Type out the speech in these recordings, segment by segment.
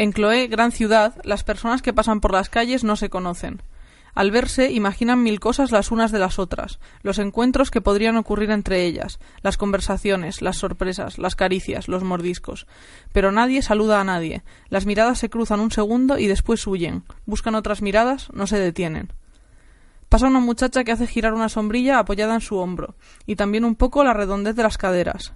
En Cloé, gran ciudad, las personas que pasan por las calles no se conocen. Al verse, imaginan mil cosas las unas de las otras, los encuentros que podrían ocurrir entre ellas, las conversaciones, las sorpresas, las caricias, los mordiscos. Pero nadie saluda a nadie. Las miradas se cruzan un segundo y después huyen. Buscan otras miradas, no se detienen. Pasa una muchacha que hace girar una sombrilla apoyada en su hombro, y también un poco la redondez de las caderas.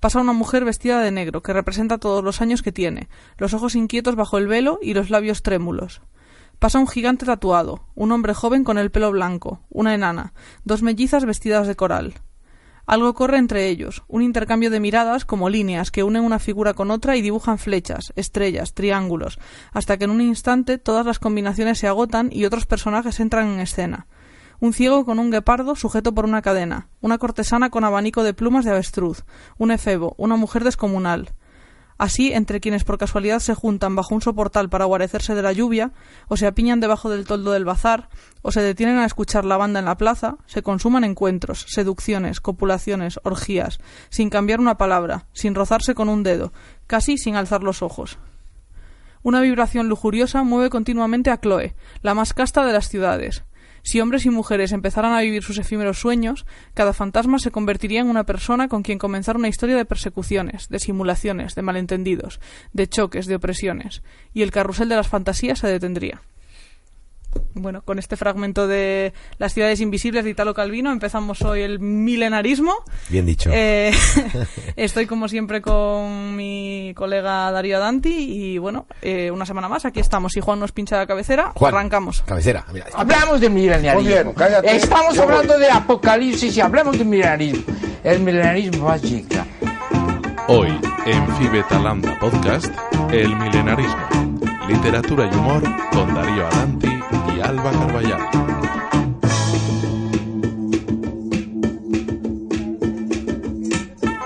Pasa una mujer vestida de negro, que representa todos los años que tiene, los ojos inquietos bajo el velo y los labios trémulos. Pasa un gigante tatuado, un hombre joven con el pelo blanco, una enana, dos mellizas vestidas de coral. Algo corre entre ellos, un intercambio de miradas como líneas que unen una figura con otra y dibujan flechas, estrellas, triángulos, hasta que en un instante todas las combinaciones se agotan y otros personajes entran en escena. Un ciego con un guepardo sujeto por una cadena, una cortesana con abanico de plumas de avestruz, un efebo, una mujer descomunal. Así, entre quienes por casualidad se juntan bajo un soportal para guarecerse de la lluvia, o se apiñan debajo del toldo del bazar, o se detienen a escuchar la banda en la plaza, se consuman encuentros, seducciones, copulaciones, orgías, sin cambiar una palabra, sin rozarse con un dedo, casi sin alzar los ojos. Una vibración lujuriosa mueve continuamente a Chloe, la más casta de las ciudades. Si hombres y mujeres empezaran a vivir sus efímeros sueños, cada fantasma se convertiría en una persona con quien comenzar una historia de persecuciones, de simulaciones, de malentendidos, de choques, de opresiones, y el carrusel de las fantasías se detendría. Bueno, con este fragmento de Las ciudades invisibles de Italo Calvino empezamos hoy el milenarismo. Bien dicho. Eh, estoy como siempre con mi colega Darío Danti y bueno, eh, una semana más aquí estamos. Si Juan nos pincha la cabecera, Juan, arrancamos. Cabecera. Mira, Hablamos de milenarismo. Cállate, Estamos hablando voy. de apocalipsis y hablamos de milenarismo. El milenarismo va a llegar. Hoy, en Fibetalanda Podcast, El Milenarismo. Literatura y humor con Darío Adanti y Alba Carballal.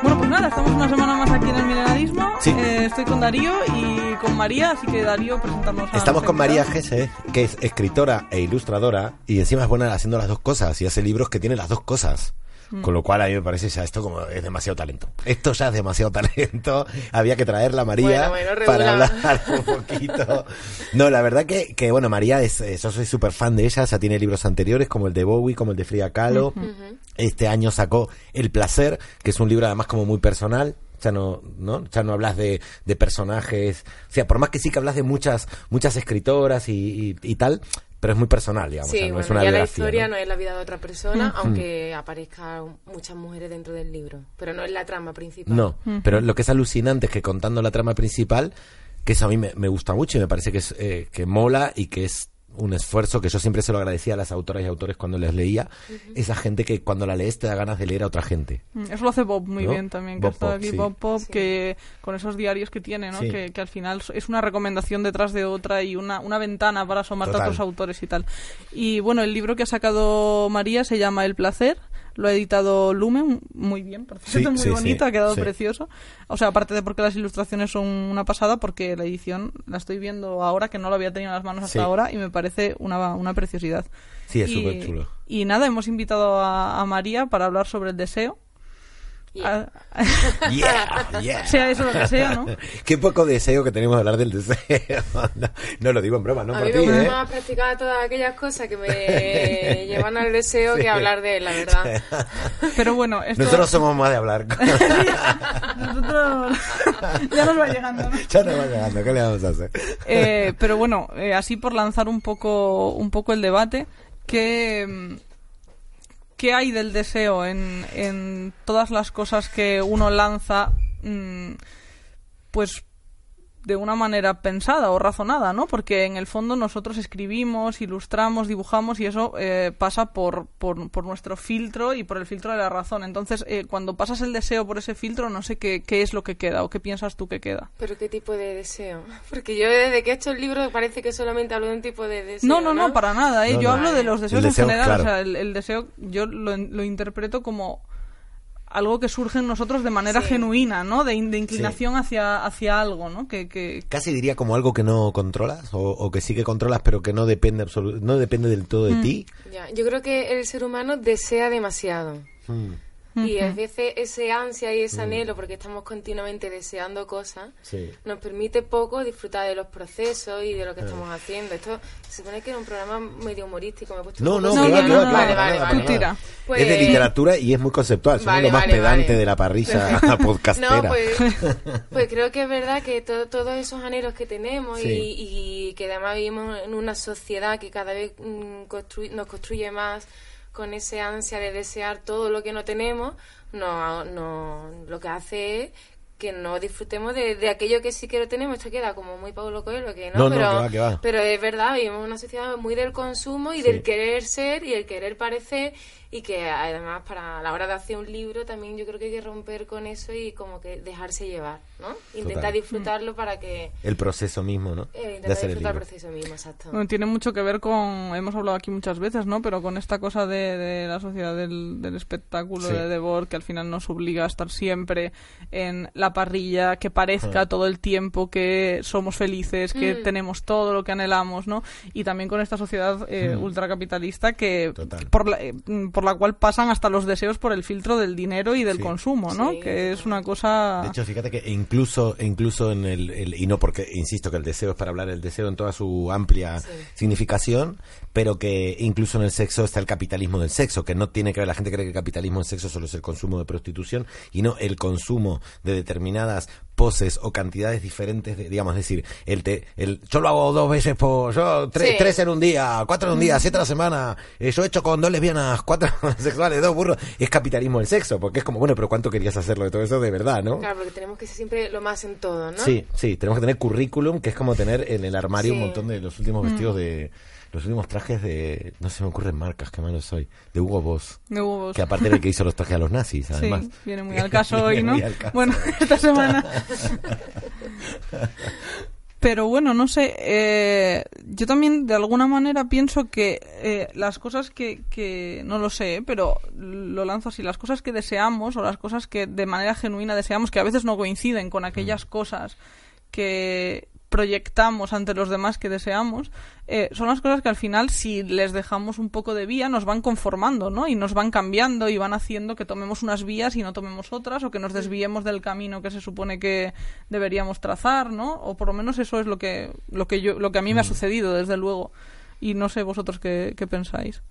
Bueno, pues nada, estamos una semana más aquí en el milenarismo. Sí. Eh, estoy con Darío y con María, así que Darío, presentarnos a Estamos con María. Gese, que es escritora e ilustradora, y encima es buena haciendo las dos cosas, y hace libros que tienen las dos cosas. Mm. Con lo cual a mí me parece ya esto como es demasiado talento. Esto ya es demasiado talento. Había que traerla a María Bueno, bueno, para hablar un poquito. No, la verdad que, que bueno, María es, eh, yo soy súper fan de ella, ya tiene libros anteriores como el de Bowie, como el de Frida Kahlo. Este año sacó El placer, que es un libro además como muy personal. Ya no, ¿no? Ya no hablas de, de personajes. O sea, por más que sí que hablas de muchas, muchas escritoras y, y- y tal, pero es muy personal, digamos. o Sí, sea, no bueno, es una ya la historia ¿no? ¿no? es la vida de otra persona, aunque aparezcan muchas mujeres dentro del libro. Pero no es la trama principal. No, pero lo que es alucinante es que contando la trama principal, que eso a mí me, me gusta mucho y me parece que es eh, que mola y que es un esfuerzo que yo siempre se lo agradecía a las autoras y autores cuando les leía, esa gente que cuando la lees te da ganas de leer a otra gente. Mm, Eso lo hace Bob muy ¿No? bien también, que Bob está Pop, aquí sí. Bob Pop, Sí. que con esos diarios que tiene, ¿no? Sí. Que, que al final es una recomendación detrás de otra y una, una ventana para asomarte Total. a otros autores y tal. Y bueno, el libro que ha sacado María se llama El placer, lo ha editado Lumen, muy bien, por cierto, Sí, muy sí, bonito, sí, ha quedado precioso. O sea, aparte de porque las ilustraciones son una pasada, porque la edición la estoy viendo ahora, que no lo había tenido en las manos hasta ahora, y me parece una, una preciosidad. Sí, es Y- súper chulo. Y nada, hemos invitado a, a María para hablar sobre el deseo. Yeah. Ah, Yeah, yeah. sea eso lo que sea, ¿no? Qué poco deseo que tenemos de hablar del deseo. No, no lo digo en broma, no a por mí ti, me gusta ¿eh? más practicar todas aquellas cosas que me llevan al deseo que hablar de él, la verdad. Pero bueno, esto... Nosotros somos más de hablar. Nosotros- ya nos va llegando, ¿no? ya nos va llegando, ¿qué le vamos a hacer? Eh, pero bueno, eh, así por lanzar un poco, un poco el debate, ¿qué, mm, ¿qué hay del deseo en, en todas las cosas que uno lanza, mm, pues de una manera pensada o razonada, ¿no? Porque en el fondo nosotros escribimos, ilustramos, dibujamos y eso eh, pasa por, por, por nuestro filtro y por el filtro de la razón. Entonces, eh, cuando pasas el deseo por ese filtro, no sé qué, qué es lo que queda o qué piensas tú que queda. Pero qué tipo de deseo. Porque yo desde que he hecho el libro parece que solamente hablo de un tipo de deseo. No, no, no, para nada. ¿eh? No, yo no. hablo de los deseos deseo, en general. claro. O sea, el, el deseo yo lo, lo interpreto como algo que surge en nosotros de manera Sí. genuina, ¿no? De, in- de inclinación hacia, hacia algo, ¿no? Que, que, Casi diría como algo que no controlas o, o que sí que controlas pero que no depende no depende del todo Mm. de ti. Ya, yo creo que el ser humano desea demasiado. Mm. Y a veces ese ansia y ese anhelo, porque estamos continuamente deseando cosas, Sí. nos permite poco disfrutar de los procesos y de lo que estamos haciendo. Esto se supone que era un programa medio humorístico. Me he puesto No, no, no, va, vale. Pues- Es de literatura y es muy conceptual, son Vale, lo más vale, pedante vale. de la parrilla podcastera. No, pues, pues creo que es verdad que to- todos esos anhelos que tenemos Sí. y, y que además vivimos en una sociedad que cada vez mm, nos construye más con ese ansia de desear todo lo que no tenemos, no, no, lo que hace es que no disfrutemos de, de aquello que sí que lo tenemos. Esto queda como muy Paulo Coelho, que No, no, no, pero, que va, que va. pero es verdad, vivimos en una sociedad muy del consumo y Sí. del querer ser y el querer parecer y que además para la hora de hacer un libro también yo creo que hay que romper con eso y como que dejarse llevar, ¿no? Intentar Total. disfrutarlo para que... El proceso mismo, ¿no? eh, de hacer el disfrutar el libro. proceso mismo, exacto. Bueno, tiene mucho que ver con, hemos hablado aquí muchas veces, ¿no? Pero con esta cosa de, de la sociedad del, del espectáculo, Sí. de Devor, que al final nos obliga a estar siempre en la parrilla, que parezca todo el tiempo que somos felices, que Mm. tenemos todo lo que anhelamos, ¿no? Y también con esta sociedad eh, ultracapitalista que Total. por la, eh, por la cual pasan hasta los deseos por el filtro del dinero y del Sí. consumo, ¿no? Sí. Que es una cosa... De hecho, fíjate que incluso, incluso en el, el- y no porque, insisto, que el deseo es para hablar del deseo en toda su amplia Sí. significación, pero que incluso en el sexo está el capitalismo del sexo, que no tiene que ver, la gente cree que el capitalismo del sexo solo es el consumo de prostitución, y no el consumo de determinadas poses o cantidades diferentes, de, digamos, es decir, el, te, el yo lo hago dos veces por, yo tres, Sí. tres en un día, cuatro en un día, siete a la semana, eh, yo he hecho con dos lesbianas, cuatro sexuales, dos burros, es capitalismo del sexo, porque es como, bueno, pero ¿cuánto querías hacerlo de todo eso de verdad, no? Claro, porque tenemos que ser siempre lo más en todo, ¿no? Sí, sí, tenemos que tener currículum, que es como tener en el armario un montón de los últimos vestidos de. Los últimos trajes de. No se me ocurren marcas, qué malo soy. De Hugo Boss. de huevos. Que aparte era el que hizo los trajes a los nazis, además. Sí, viene muy al caso hoy, ¿no? caso. Bueno, esta semana. Pero bueno, no sé. eh, yo también de alguna manera pienso que eh, las cosas que, que. No lo sé, ¿eh? pero lo lanzo así. Las cosas que deseamos o las cosas que de manera genuina deseamos, que a veces no coinciden con aquellas cosas que proyectamos ante los demás que deseamos, eh, son las cosas que al final, si les dejamos un poco de vía, nos van conformando, ¿no? Y nos van cambiando y van haciendo que tomemos unas vías y no tomemos otras, o que nos desviemos del camino que se supone que deberíamos trazar, ¿no? O por lo menos eso es lo que, lo que yo, lo que a mí me ha sucedido, desde luego. Y no sé vosotros qué, qué pensáis.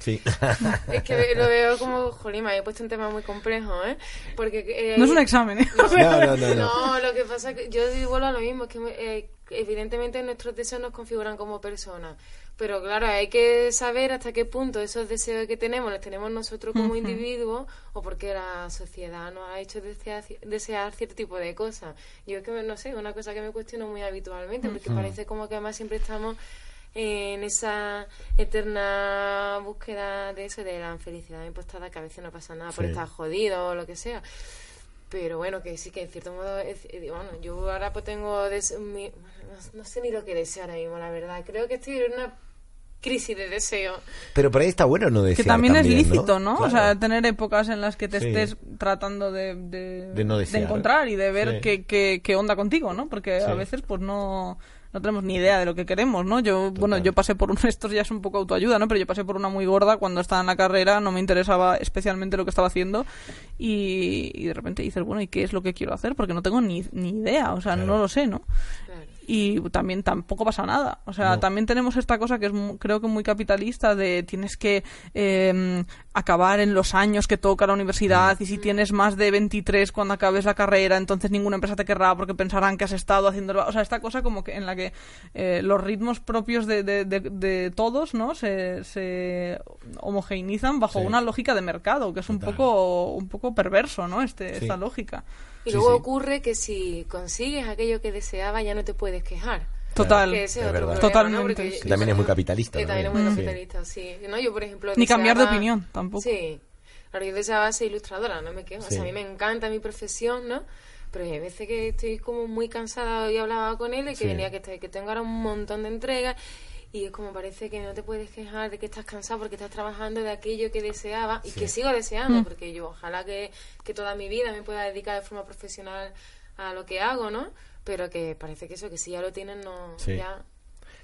Sí. Es que lo veo como, jolín, me he puesto un tema muy complejo, ¿eh? Porque... eh, No es un examen, ¿eh? No, no, no, no. No, lo que pasa es que yo digo vuelvo a lo mismo, es que eh, evidentemente nuestros deseos nos configuran como personas, pero claro, hay que saber hasta qué punto esos deseos que tenemos los tenemos nosotros como individuos o porque la sociedad nos ha hecho desear, desear cierto tipo de cosas. Yo es que, no sé, una cosa que me cuestiono muy habitualmente, porque parece como que además siempre estamos en esa eterna búsqueda de eso, de la felicidad impostada, que a veces no pasa nada por Sí. estar jodido o lo que sea. Pero bueno, que sí que en cierto modo, es- eh, bueno, yo ahora pues tengo, des- mi- no, no sé ni lo que deseo ahora mismo, la verdad. Creo que estoy en una crisis de deseo. Pero por ahí está bueno no Que desear también, es lícito, ¿no? ¿no? Claro. O sea, tener épocas en las que te Sí. estés tratando de, de, De no desear. encontrar y de ver Sí. qué, qué, qué onda contigo, ¿no? Porque Sí. a veces pues no, no tenemos ni idea de lo que queremos, ¿no? Yo, bueno, yo pasé por un, esto ya es un poco autoayuda, ¿no? Pero yo pasé por una muy gorda cuando estaba en la carrera, no me interesaba especialmente lo que estaba haciendo y, y de repente dices, bueno, ¿y qué es lo que quiero hacer? Porque no tengo ni, ni idea, o sea, no lo sé, ¿no? Claro. y también tampoco pasa nada. O sea, No. también tenemos esta cosa que es mu- creo que muy capitalista de tienes que eh, acabar en los años que toca la universidad y si tienes más de 23 cuando acabes la carrera, entonces ninguna empresa te querrá porque pensarán que has estado haciendo... O sea, esta cosa como que en la que eh, los ritmos propios de, de- de- de todos no se, se homogeneizan bajo Sí. una lógica de mercado, que es un poco, un poco perverso, ¿no? Este, Sí. Esta lógica. Y Sí, luego sí. ocurre que si consigues aquello que deseabas ya no te puedes quejar. Total. Que ese es es otro verdad. problema, Totalmente. también es muy capitalista, Que también es muy capitalista, sí. No, yo, por ejemplo, Ni cambiar de opinión tampoco. Sí. Claro, yo deseaba ser ilustradora, no me quejo. O sea, a mí me encanta mi profesión, ¿no? Pero hay veces que estoy como muy cansada y hablaba con él y que Sí. venía que, estoy- que tengo ahora un montón de entregas y es como parece que no te puedes quejar de que estás cansado porque estás trabajando de aquello que deseaba y que sigo deseando porque yo ojalá que, que toda mi vida me pueda dedicar de forma profesional a lo que hago, ¿no? Pero que parece que eso, que si ya lo tienen, no, Sí. ya...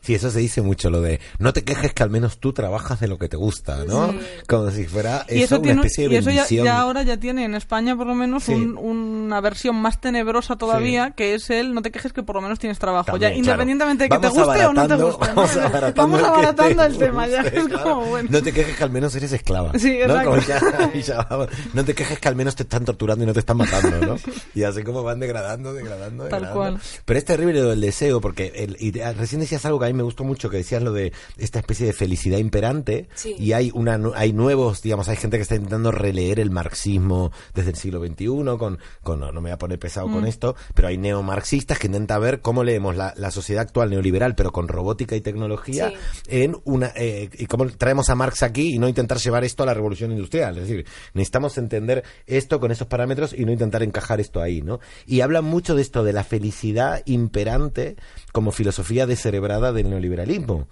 Sí, eso se dice mucho, lo de no te quejes que al menos tú trabajas de lo que te gusta, ¿no? Sí. Como si fuera y eso, eso, una tiene, especie de y eso ya, ahora ya tiene en España por lo menos Sí. un- una versión más tenebrosa todavía que es el no te quejes que por lo menos tienes trabajo También, ya independientemente de que te guste o no te guste Vamos abaratando, Vamos el que abaratando te el tema ya guste, es claro. como bueno No te quejes que al menos eres esclava. Sí, ¿no? exacto. Ya- ya vamos. no te quejes que al menos te están torturando y no te están matando, ¿no? Y así como van degradando, degradando, Tal degradando. cual. Pero es terrible lo del deseo, porque el, y recién decías algo que a mí me gustó mucho, que decías lo de esta especie de felicidad imperante, Sí. y hay una hay nuevos, digamos, hay gente que está intentando releer el marxismo desde el siglo XXI, con, con no, no me voy a poner pesado Mm. con esto, pero hay neomarxistas que intentan ver cómo leemos la, la sociedad actual neoliberal, pero con robótica y tecnología, Sí. en una eh, y cómo traemos a Marx aquí y no intentar llevar esto a la revolución industrial. Es decir, necesitamos entender esto con esos parámetros y no intentar encajar esto ahí, ¿no? Y hablan mucho de esto, de la felicidad imperante como filosofía descerebrada del neoliberalismo.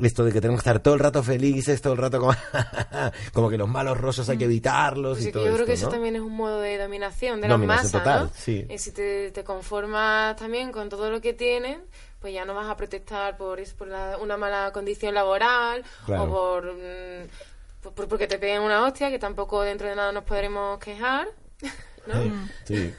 Esto de que tenemos que estar todo el rato felices, todo el rato como, como que los malos rollos hay que evitarlos Pues y es que todo yo creo que eso ¿no? también es un modo de dominación de Dominación las masas, total, ¿no? sí. Y si te, te conformas también con todo lo que tienen, pues ya no vas a protestar por, la- una mala condición laboral Claro. o por, mm, por- por- porque te peguen una hostia, que tampoco dentro de nada nos podremos quejar. ¿no? Sí, sí.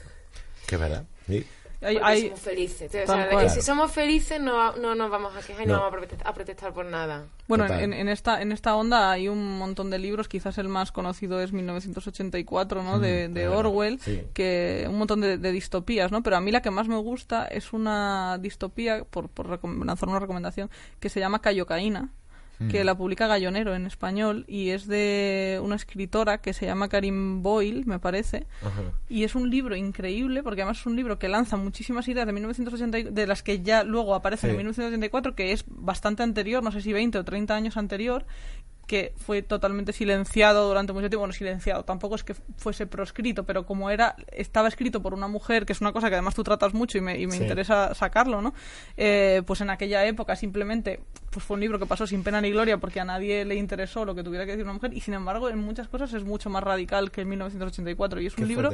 Que verdad. Sí. Hay- hay- somos felices. O sea, cual. si somos felices no, no nos vamos a quejar y no, No. vamos a protestar, a protestar por nada. Bueno, en, en esta en esta onda hay un montón de libros, quizás el más conocido es 1984, ¿no? De, de claro, Orwell, sí. que un montón de, de distopías, ¿no? Pero a mí la que más me gusta es una distopía, por, por recom- lanzar una recomendación, que se llama Cayocaína, que la publica Gallonero en español y es de una escritora que se llama Karim Boyle, me parece, y es un libro increíble porque además es un libro que lanza muchísimas ideas de 1980 y- de las que ya luego aparecen Sí. en 1984 que es bastante anterior, no sé si 20 o 30 años anterior que fue totalmente silenciado durante mucho tiempo, bueno, silenciado, tampoco es que fuese proscrito, pero como era, estaba escrito por una mujer, que es una cosa que además tú tratas mucho y me, y me Sí. interesa sacarlo, ¿no? Eh, pues en aquella época simplemente pues fue un libro que pasó sin pena ni gloria porque a nadie le interesó lo que tuviera que decir una mujer y sin embargo en muchas cosas es mucho más radical que en 1984 y es Qué un libro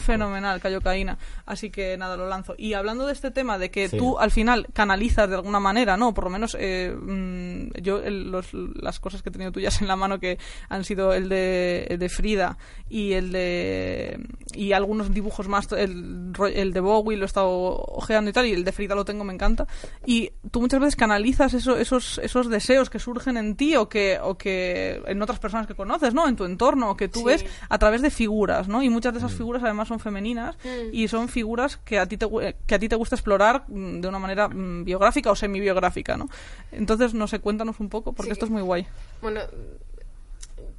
fenomenal, Cayocaína. Así que nada, lo lanzo. Y hablando de este tema de que Sí. tú al final canalizas de alguna manera, ¿no? Por lo menos eh, mm, yo el- los- las cosas que he tenido tuyas en la mano que han sido el de, el de Frida y el de y algunos dibujos más, el, ro- el de Bowie lo he estado ojeando y tal, y el de Frida lo tengo, me encanta. Y tú muchas veces canalizas eso- esos, esos deseos que surgen en ti o que, o que en otras personas que conoces, ¿no? En tu entorno, o que tú Sí. ves a través de figuras, ¿no? Y muchas de esas Mm. figuras además son femeninas Mm. y son figuras que a ti te, que a ti te gusta explorar mm, de una manera mm, biográfica o semi-biográfica, ¿no? Entonces, no sé, cuéntanos un poco porque Sí. esto es muy guay. Bueno,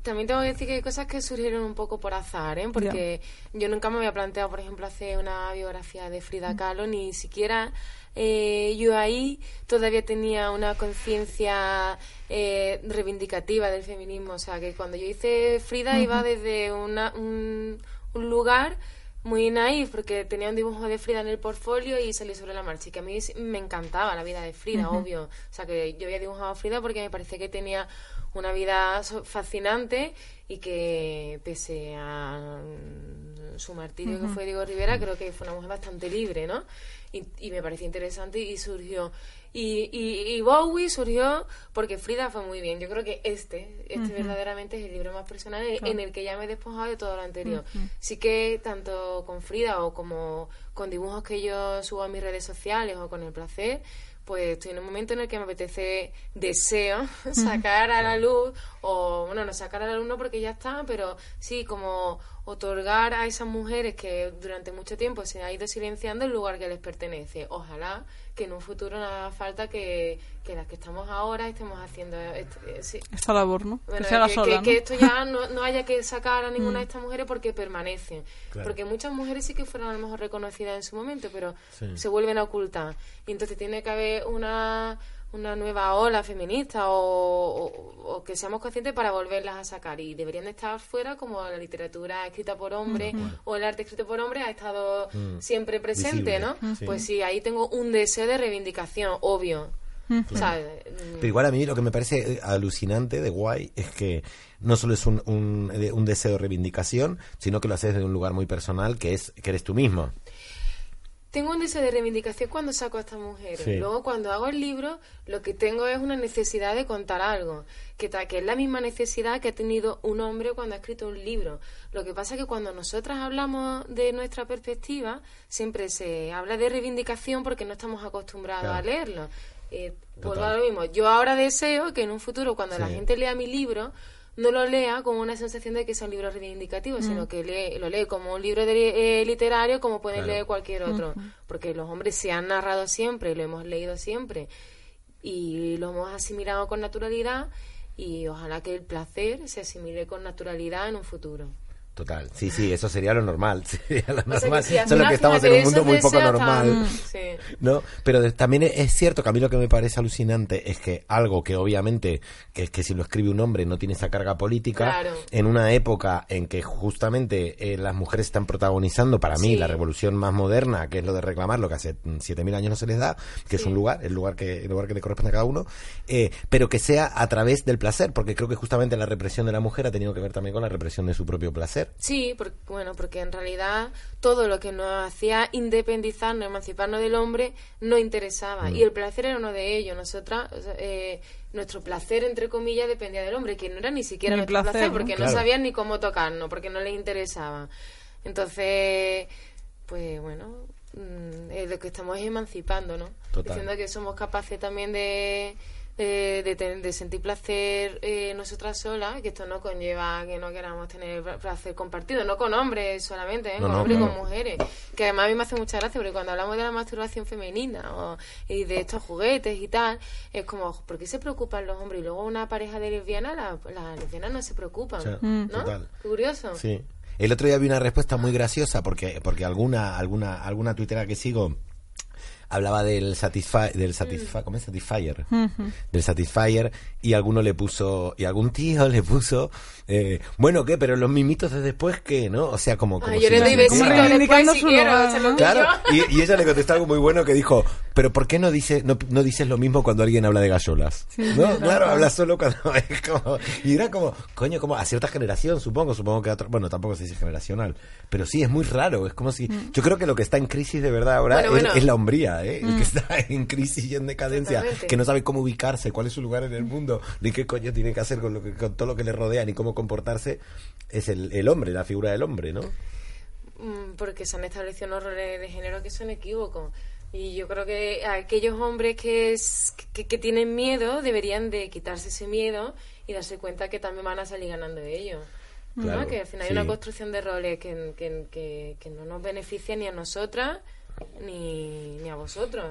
también tengo que decir que hay cosas que surgieron un poco por azar, ¿eh? Porque yo nunca me había planteado, por ejemplo, hacer una biografía de Frida Kahlo, ni siquiera eh, yo ahí todavía tenía una conciencia eh, reivindicativa del feminismo. O sea, que cuando yo hice Frida iba desde una, un, un lugar muy naif porque tenía un dibujo de Frida en el portfolio y salí sobre la marcha y que a mí me encantaba la vida de Frida, obvio. O sea que yo había dibujado a Frida porque me parecía que tenía una vida fascinante y que pese a su martirio que fue Diego Rivera, creo que fue una mujer bastante libre, ¿no? Y, y me pareció interesante y surgió. Y, y, y Bowie surgió porque Frida fue muy bien. Yo creo que este, este verdaderamente es el libro más personal en- en el que ya me he despojado de todo lo anterior. Sí que tanto con Frida o como con dibujos que yo subo a mis redes sociales o con el placer, pues estoy en un momento en el que me apetece, deseo sacar a la luz, o bueno, no sacar a la luz no porque ya está, pero sí como otorgar a esas mujeres que durante mucho tiempo se ha ido silenciando el lugar que les pertenece. Ojalá que en un futuro no haga falta que, que las que estamos ahora estemos haciendo este- sí, Esta labor, ¿no? bueno, que se haga que, sola, que- ¿no? que esto ya no, no haya que sacar a ninguna de estas mujeres porque permanecen. Claro. Porque muchas mujeres sí que fueron a lo mejor reconocidas en su momento, pero Sí. se vuelven a ocultar. Y entonces tiene que haber una, una nueva ola feminista o, o- o que seamos conscientes para volverlas a sacar. Y deberían de estar fuera como la literatura escrita por hombres o el arte escrito por hombres ha estado siempre presente, Visible. ¿no? Sí. Pues sí, ahí tengo un deseo de reivindicación, obvio. O sea, mm, Pero igual a mí lo que me parece eh, alucinante de guay es que no solo es un, un, de- un deseo de reivindicación, sino que lo haces desde un lugar muy personal, que es que eres tú mismo. Sí, ¿no? sí, Como, sí. como tengo un deseo de reivindicación cuando saco a estas mujeres. Sí. Luego, cuando hago el libro, lo que tengo es una necesidad de contar algo, que, es la misma necesidad que ha tenido un hombre cuando ha escrito un libro. Lo que pasa es que cuando nosotras hablamos de nuestra perspectiva, siempre se habla de reivindicación porque no estamos acostumbrados Claro. a leerlo. Eh, vuelvo a lo mismo. Yo ahora deseo que en un futuro, cuando la gente lea mi libro, no lo lea como una sensación de que sea un libro reivindicativo, sino que lee- lo lee como un libro de- eh, literario como puede Claro. leer cualquier otro. Porque los hombres se han narrado siempre, lo hemos leído siempre y lo hemos asimilado con naturalidad y ojalá que el placer se asimile con naturalidad en un futuro. Total, sí, sí, eso sería lo normal. Sería lo O sea que normal. si al Solo que estamos en un mundo muy poco normal. tan- sí. ¿no? Pero también es- cierto que a mí lo que me parece alucinante es que algo que obviamente, que es que si lo escribe un hombre no tiene esa carga política, Claro. en una época en que justamente eh, las mujeres están protagonizando para mí Sí. la revolución más moderna, que es lo de reclamar lo que hace mm, 7.000 años no se les da, que es un lugar, el lugar que, el lugar que le corresponde a cada uno, eh, pero que sea a través del placer, porque creo que justamente la represión de la mujer ha tenido que ver también con la represión de su propio placer. Sí, porque, bueno, porque en realidad todo lo que nos hacía independizarnos, emanciparnos del hombre, no interesaba. Y el placer era uno de ellos. Nosotras, o sea, eh, nuestro placer, entre comillas, dependía del hombre, que no era ni siquiera Ni nuestro placer, placer, ¿no? porque Claro. no sabían ni cómo tocarnos, porque no les interesaba. Entonces, pues bueno, mm, es lo que estamos es emancipando, ¿no? Total. Diciendo que somos capaces también de, de, de ten- de sentir placer eh, nosotras solas, que esto no conlleva que no queramos tener pla- placer compartido, no con hombres solamente, ¿eh? No, con no, hombres y claro. con mujeres. Que además a mí me hace mucha gracia porque cuando hablamos de la masturbación femenina o, y de estos juguetes y tal, es como, ¿por qué se preocupan los hombres? Y luego una pareja de lesbianas, la- las lesbianas no se preocupan, O sea, ¿no? total. Curioso. Sí. El otro día vi una respuesta muy graciosa porque porque alguna alguna alguna tuitera que sigo hablaba del satisfi del satisfi ¿cómo es? satisfier. Del satisfier y alguno le puso y algún tío le puso eh, bueno qué pero los mimitos de después qué no o sea como como Ay, yo si le doy no- como besitos reivindicando después si su quiero, lugar, se lo ¿no? Claro, y, y ella le contestó algo muy bueno que dijo, pero ¿por qué no dices no, no dices lo mismo cuando alguien habla de gallolas? ¿No? Claro, habla solo cuando es como y era como, coño, como a cierta generación, supongo, supongo que a otro, bueno, tampoco se dice generacional, pero sí es muy raro, es como si yo creo que lo que está en crisis de verdad ahora Bueno, es, bueno. es la hombría, ¿eh? El que está en crisis y en decadencia, que no sabe cómo ubicarse, cuál es su lugar en el mundo, ni qué coño tiene que hacer con lo que con todo lo que le rodea, ni cómo comportarse, es el, el hombre, la figura del hombre, ¿no? Mm, porque se han establecido unos roles de género que son equívocos. Y yo creo que aquellos hombres que, es- que, que tienen miedo deberían de quitarse ese miedo y darse cuenta que también van a salir ganando de ello. ¿no? Claro, Que al final sí. hay una construcción de roles que, que, que, no nos beneficia ni a nosotras ni, ni a vosotros.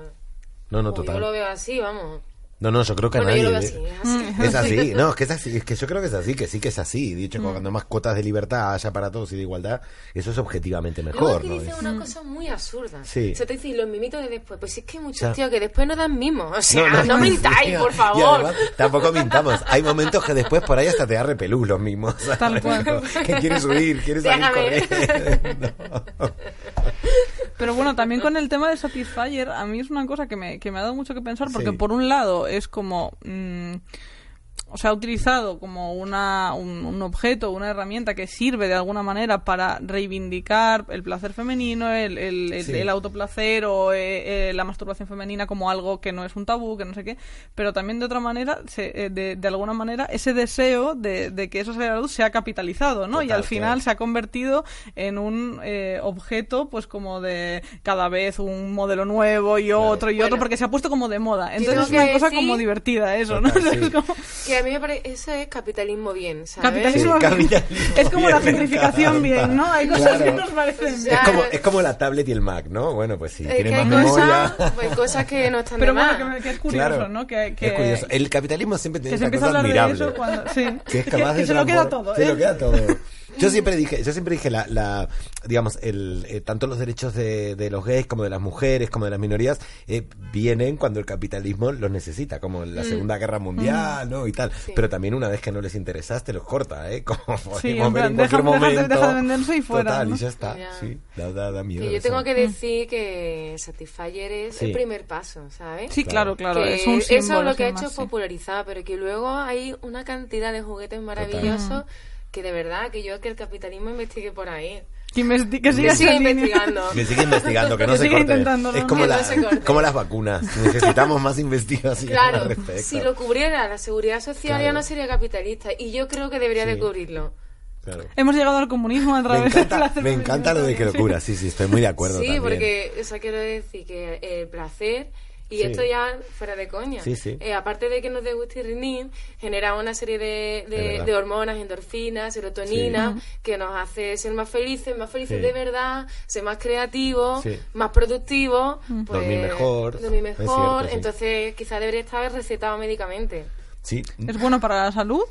No, no, total. Yo lo veo así, vamos. No, no, yo creo que a Bueno, yo nadie. lo veo ¿eh? así, es así. Es así, no, es que es así, es que yo creo que es así, que sí que es así. Dicho, cuando más cuotas de libertad haya para todos y de igualdad, eso es objetivamente Luego mejor, aquí ¿no? dicen Es- una cosa muy absurda. Sí. O sea, te dicen los mimitos de después. Pues es que hay muchos O sea- tíos que después no dan mimos. O sea, No, no, no, mintáis, por favor. además, tampoco mintamos. Hay momentos que después por ahí hasta te da repelús los mismos. ¿sabes? Tal cual. Que quieres huir, quieres salir corriendo. Pero bueno, también con el tema de Satisfyer, a mí es una cosa que me, que me ha dado mucho que pensar, porque Sí. por un lado es como... mm, o sea, utilizado como una, un, un objeto, una herramienta que sirve de alguna manera para reivindicar el placer femenino, el, el, el- Sí. el autoplacer o eh, eh, la masturbación femenina como algo que no es un tabú, que no sé qué, pero también de otra manera, se- eh, de, de alguna manera, ese deseo de, de que eso sea la luz se ha capitalizado, ¿no? y al final se ha convertido en un eh, objeto, pues como de cada vez un modelo nuevo y otro y otro, porque se ha puesto como de moda. Entonces es una cosa como divertida eso, ¿no? Total, como- Que a mí me parece, eso es capitalismo bien, ¿sabes? Capitalismo Sí, bien. capitalismo Es como la bien, me gentrificación bien, ¿no? Hay cosas Claro. que nos parecen bien. Es como, es como la tablet y el Mac, ¿no? Bueno, pues sí, Es tiene que hay más cosas, memoria. hay cosas que no están Pero de bueno, más. que, que es curioso, Claro. ¿no? Que, que, Es curioso. El capitalismo siempre que tiene se esta empieza a cosa hablar de admirable. eso cuando... Sí. que es capaz de se lo queda todo. se ¿eh? lo queda todo yo siempre dije yo siempre dije la, la digamos el eh, tanto los derechos de, de los gays como de las mujeres como de las minorías eh, vienen cuando el capitalismo los necesita como en la Mm. segunda guerra mundial no y tal pero también una vez que no les interesaste los corta eh como Sí, ver en plan, en cualquier deja- momento deja de venderse y fuera, total ¿no? y ya está Ya. sí da, da, da miedo Que yo eso. tengo que decir que Satisfyer es Sí. el primer paso, ¿sabes? Sí, claro, claro. Que es un eso símbolo, lo que ha hecho más, es popularizar, pero que luego hay una cantidad de juguetes maravillosos que de verdad que yo que el capitalismo investigue por ahí. Que, investi- que siga Que siga investigando. Que sigue investigando, que no Que se corte. Es como, Que la- no se corte. como las vacunas. Necesitamos más investigación Claro, al respecto. si lo cubriera la seguridad social ya Claro. no sería capitalista. Y yo creo que debería de Sí. cubrirlo. Claro. Hemos llegado al comunismo a Me través del encanta, placer me encanta lo de que femenino locura, sí, sí, estoy muy de acuerdo Sí, también. porque, o sea, quiero decir que el placer, y Sí. esto ya fuera de coña, Sí, sí. eh, aparte de que nos dé gustirrinín, genera una serie de, de, de hormonas, endorfinas, serotonina, que nos hace ser más felices, más felices Sí. de verdad, ser más creativos, Sí. más productivos, pues, Dormir mejor, dormir mejor, cierto, sí. entonces quizás debería estar recetado médicamente. Sí, Es bueno para la salud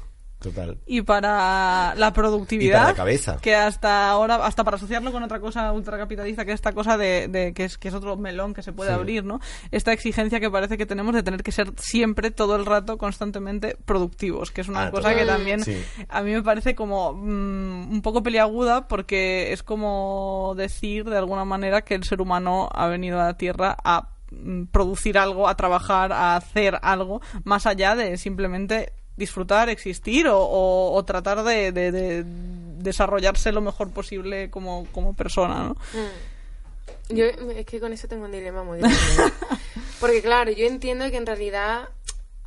total. y para la productividad. Y para la cabeza. Que hasta ahora, hasta para asociarlo con otra cosa ultracapitalista, que es esta cosa de, de- que, es, que es otro melón que se puede Sí. abrir, ¿no? Esta exigencia que parece que tenemos de tener que ser siempre, todo el rato, constantemente productivos, que es una Ah, cosa que también Sí. a mí me parece como mm, un poco peliaguda porque es como decir de alguna manera que el ser humano ha venido a la Tierra a mm, producir algo, a trabajar, a hacer algo, más allá de simplemente disfrutar, existir o, o- o tratar de, de- de desarrollarse lo mejor posible como, como persona, ¿no? Yo es que con eso tengo un dilema muy grande. porque claro, yo entiendo que en realidad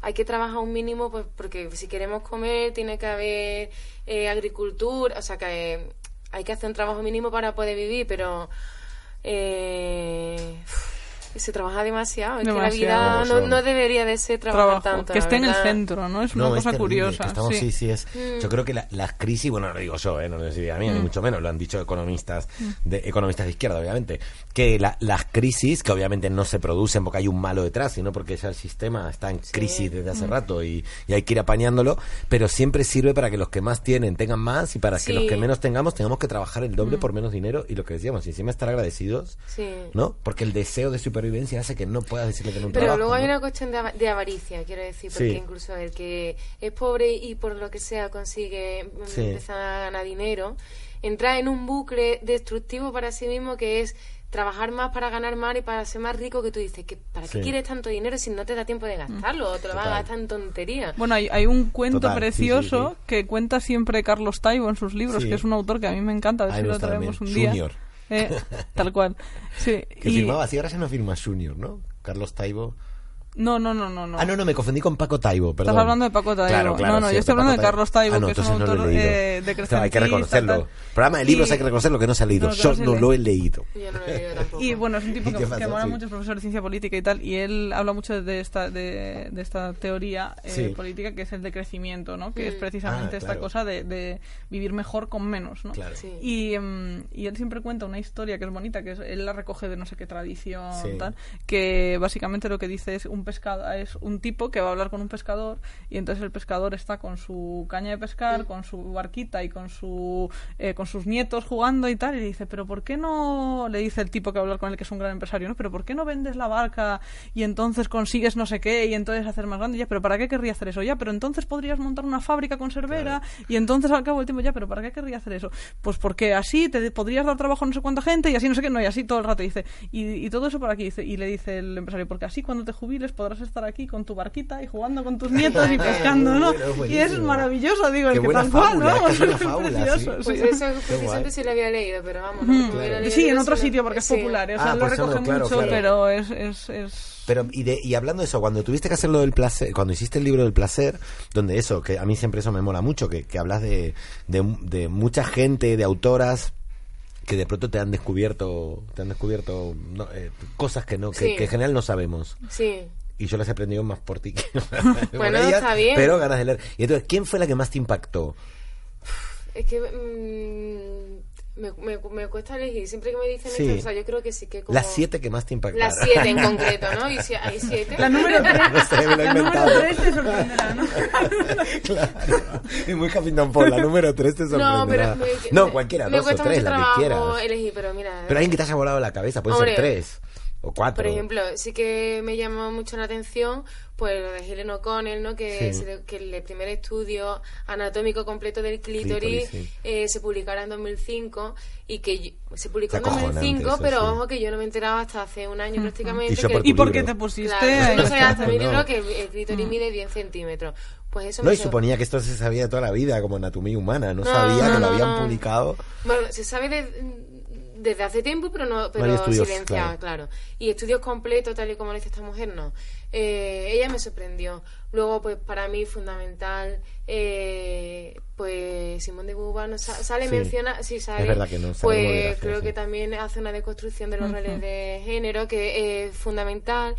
hay que trabajar un mínimo, pues porque si queremos comer tiene que haber eh, agricultura, o sea que eh, hay que hacer un trabajo mínimo para poder vivir, pero eh, se trabaja demasiado. Es que Demasiado. la vida no, no debería de ser trabajar Trabajo, tanto. que esté en el centro, ¿no? Es una No, es cosa terrible, curiosa. que estamos- sí, sí. sí, es. Yo creo que la- las crisis, bueno, no lo digo yo, ¿eh? no lo decía a mí, ni mucho menos, lo han dicho economistas de, economistas de izquierda, obviamente, que la- las crisis, que obviamente no se producen porque hay un malo detrás, sino porque ya el sistema está en crisis desde hace rato y, y hay que ir apañándolo, pero siempre sirve para que los que más tienen tengan más y para que Sí. los que menos tengamos tengamos que trabajar el doble por menos dinero y lo que decíamos, y encima estar agradecidos, Sí. ¿no? Porque el deseo de supervivencia hace que no puedas decirle que no Pero trabajo, luego hay ¿no? una cuestión de, ava- de avaricia, quiero decir, porque Sí. incluso el que es pobre y por lo que sea consigue mm, Sí. empezar a ganar dinero, entra en un bucle destructivo para sí mismo que es trabajar más para ganar más y para ser más rico que tú dices que para qué Sí. quieres tanto dinero si no te da tiempo de gastarlo o te lo vas a gastar en tonterías. Bueno, hay, hay un cuento Total, sí, precioso sí, sí. que cuenta siempre Carlos Taibo en sus libros, Sí. que es un autor que a mí me encanta, a ver si lo traemos también. un día. Junior. Eh, tal cual. Sí. Que y- firmaba así, ahora ya no firma Junior, ¿no? Carlos Taibo. No, no, no, no, no. Ah, no, no, me confundí con Paco Taibo, perdón. Estás hablando de Paco Taibo. Claro, claro, no, no, yo estoy hablando Paco de Carlos Taibo, Ah, no, que es un no autor he leído. eh, de Claro, hay que reconocerlo. tal. Programa de libros Y- hay que reconocer lo que no se ha leído. No, Yo no no lo he leído. Yo no lo he leído tampoco. Y bueno, es un tipo ¿Y que, que mola Sí. mucho, es profesor de ciencia política y tal, y él habla mucho de esta, de, de esta teoría eh, Sí. política que es el decrecimiento, ¿no? Que es Mm. precisamente Ah, esta claro. cosa de, de vivir mejor con menos, ¿no? Claro. Sí. Y, em, y él siempre cuenta una historia que es bonita, que es- él la recoge de no sé qué tradición, tal, que básicamente lo que dice es un pescado, es un tipo que va a hablar con un pescador y entonces el pescador está con su caña de pescar, con su barquita y con su eh, con sus nietos jugando y tal y le dice, pero ¿por qué no le dice el tipo que va a hablar con él que es un gran empresario, ¿no? Pero ¿por qué no vendes la barca y entonces consigues no sé qué y entonces hacer más grande? Ya, pero ¿para qué querría hacer eso? Ya, pero entonces podrías montar una fábrica conservera y entonces al cabo del tiempo ya, pero ¿para qué querría hacer eso? Pues porque así te podrías dar trabajo a no sé cuánta gente y así no sé qué, no, y así todo el rato dice. Y, y todo eso para aquí dice, y le dice el empresario, porque así cuando te jubiles podrás estar aquí con tu barquita y jugando con tus nietos y pescando, ¿no? bueno, y es maravilloso, digo, es que tal cual, ¿no? es precioso, sí. Pues eso precisamente sí lo había leído, pero vamos, no leído Sí, en otro sitio porque es sí. popular, o Ah, sea, lo por eso no, recoge claro, mucho, claro. pero es, es, es... Pero, y, de, y hablando de eso, cuando tuviste que hacer lo del placer, cuando hiciste el libro del placer, donde eso, que a mí siempre eso me mola mucho, que, que hablas de, de, de mucha gente, de autoras que de pronto te han descubierto, te han descubierto no, eh, cosas que no, que, Sí. que en general no sabemos. Sí. Y yo las he aprendido más por ti que por Bueno, ellas, está bien. Pero ganas de leer. Y entonces, ¿quién fue la que más te impactó? Es que mm, me, me, me cuesta elegir. Siempre que me dicen Sí. esto, o sea, yo creo que sí que como... Las siete que más te impactaron. Las siete en concreto, ¿no? Y si hay siete. La número 3, No sé, me lo he la número. 3 te sorprenderá, ¿no? claro. Es muy Capitán Paul. La número tres te No, sorprenderá. pero... me- no, cualquiera, me dos o tres, mucho la que quieras. elegir, pero mira... Pero alguien que te haya volado la cabeza, puede Hombre. ser tres o cuatro. Por ejemplo, sí que me llamó mucho la atención pues lo de Helen O'Connell, ¿no? Que, Sí. se- que el primer estudio anatómico completo del clítoris, Clítoris, sí. eh, se publicara en 2005 y que yo- se publicó en 2005, acojonante eso, pero sí. ojo que yo no me enteraba hasta hace un año prácticamente. Y que- por ¿Y por qué te pusiste? Claro, no sabía hasta mi No. libro que el, clítoris mide 10 centímetros. Pues eso No, me y suponía que esto se sabía toda la vida, como anatomía humana. No, No, sabía no, que lo habían no. publicado. Bueno, se sabe de- desde hace tiempo, pero no pero estudios, silenciada, claro. claro. Y estudios completos, tal y como lo dice esta mujer, no. Eh, ella me sorprendió. Luego, pues para mí, fundamental, eh, pues Simón de Beauvoir no sa- sale Sí. menciona, sí sale, Es verdad que no, pues creo sí. que también hace una deconstrucción de los roles de género que es fundamental.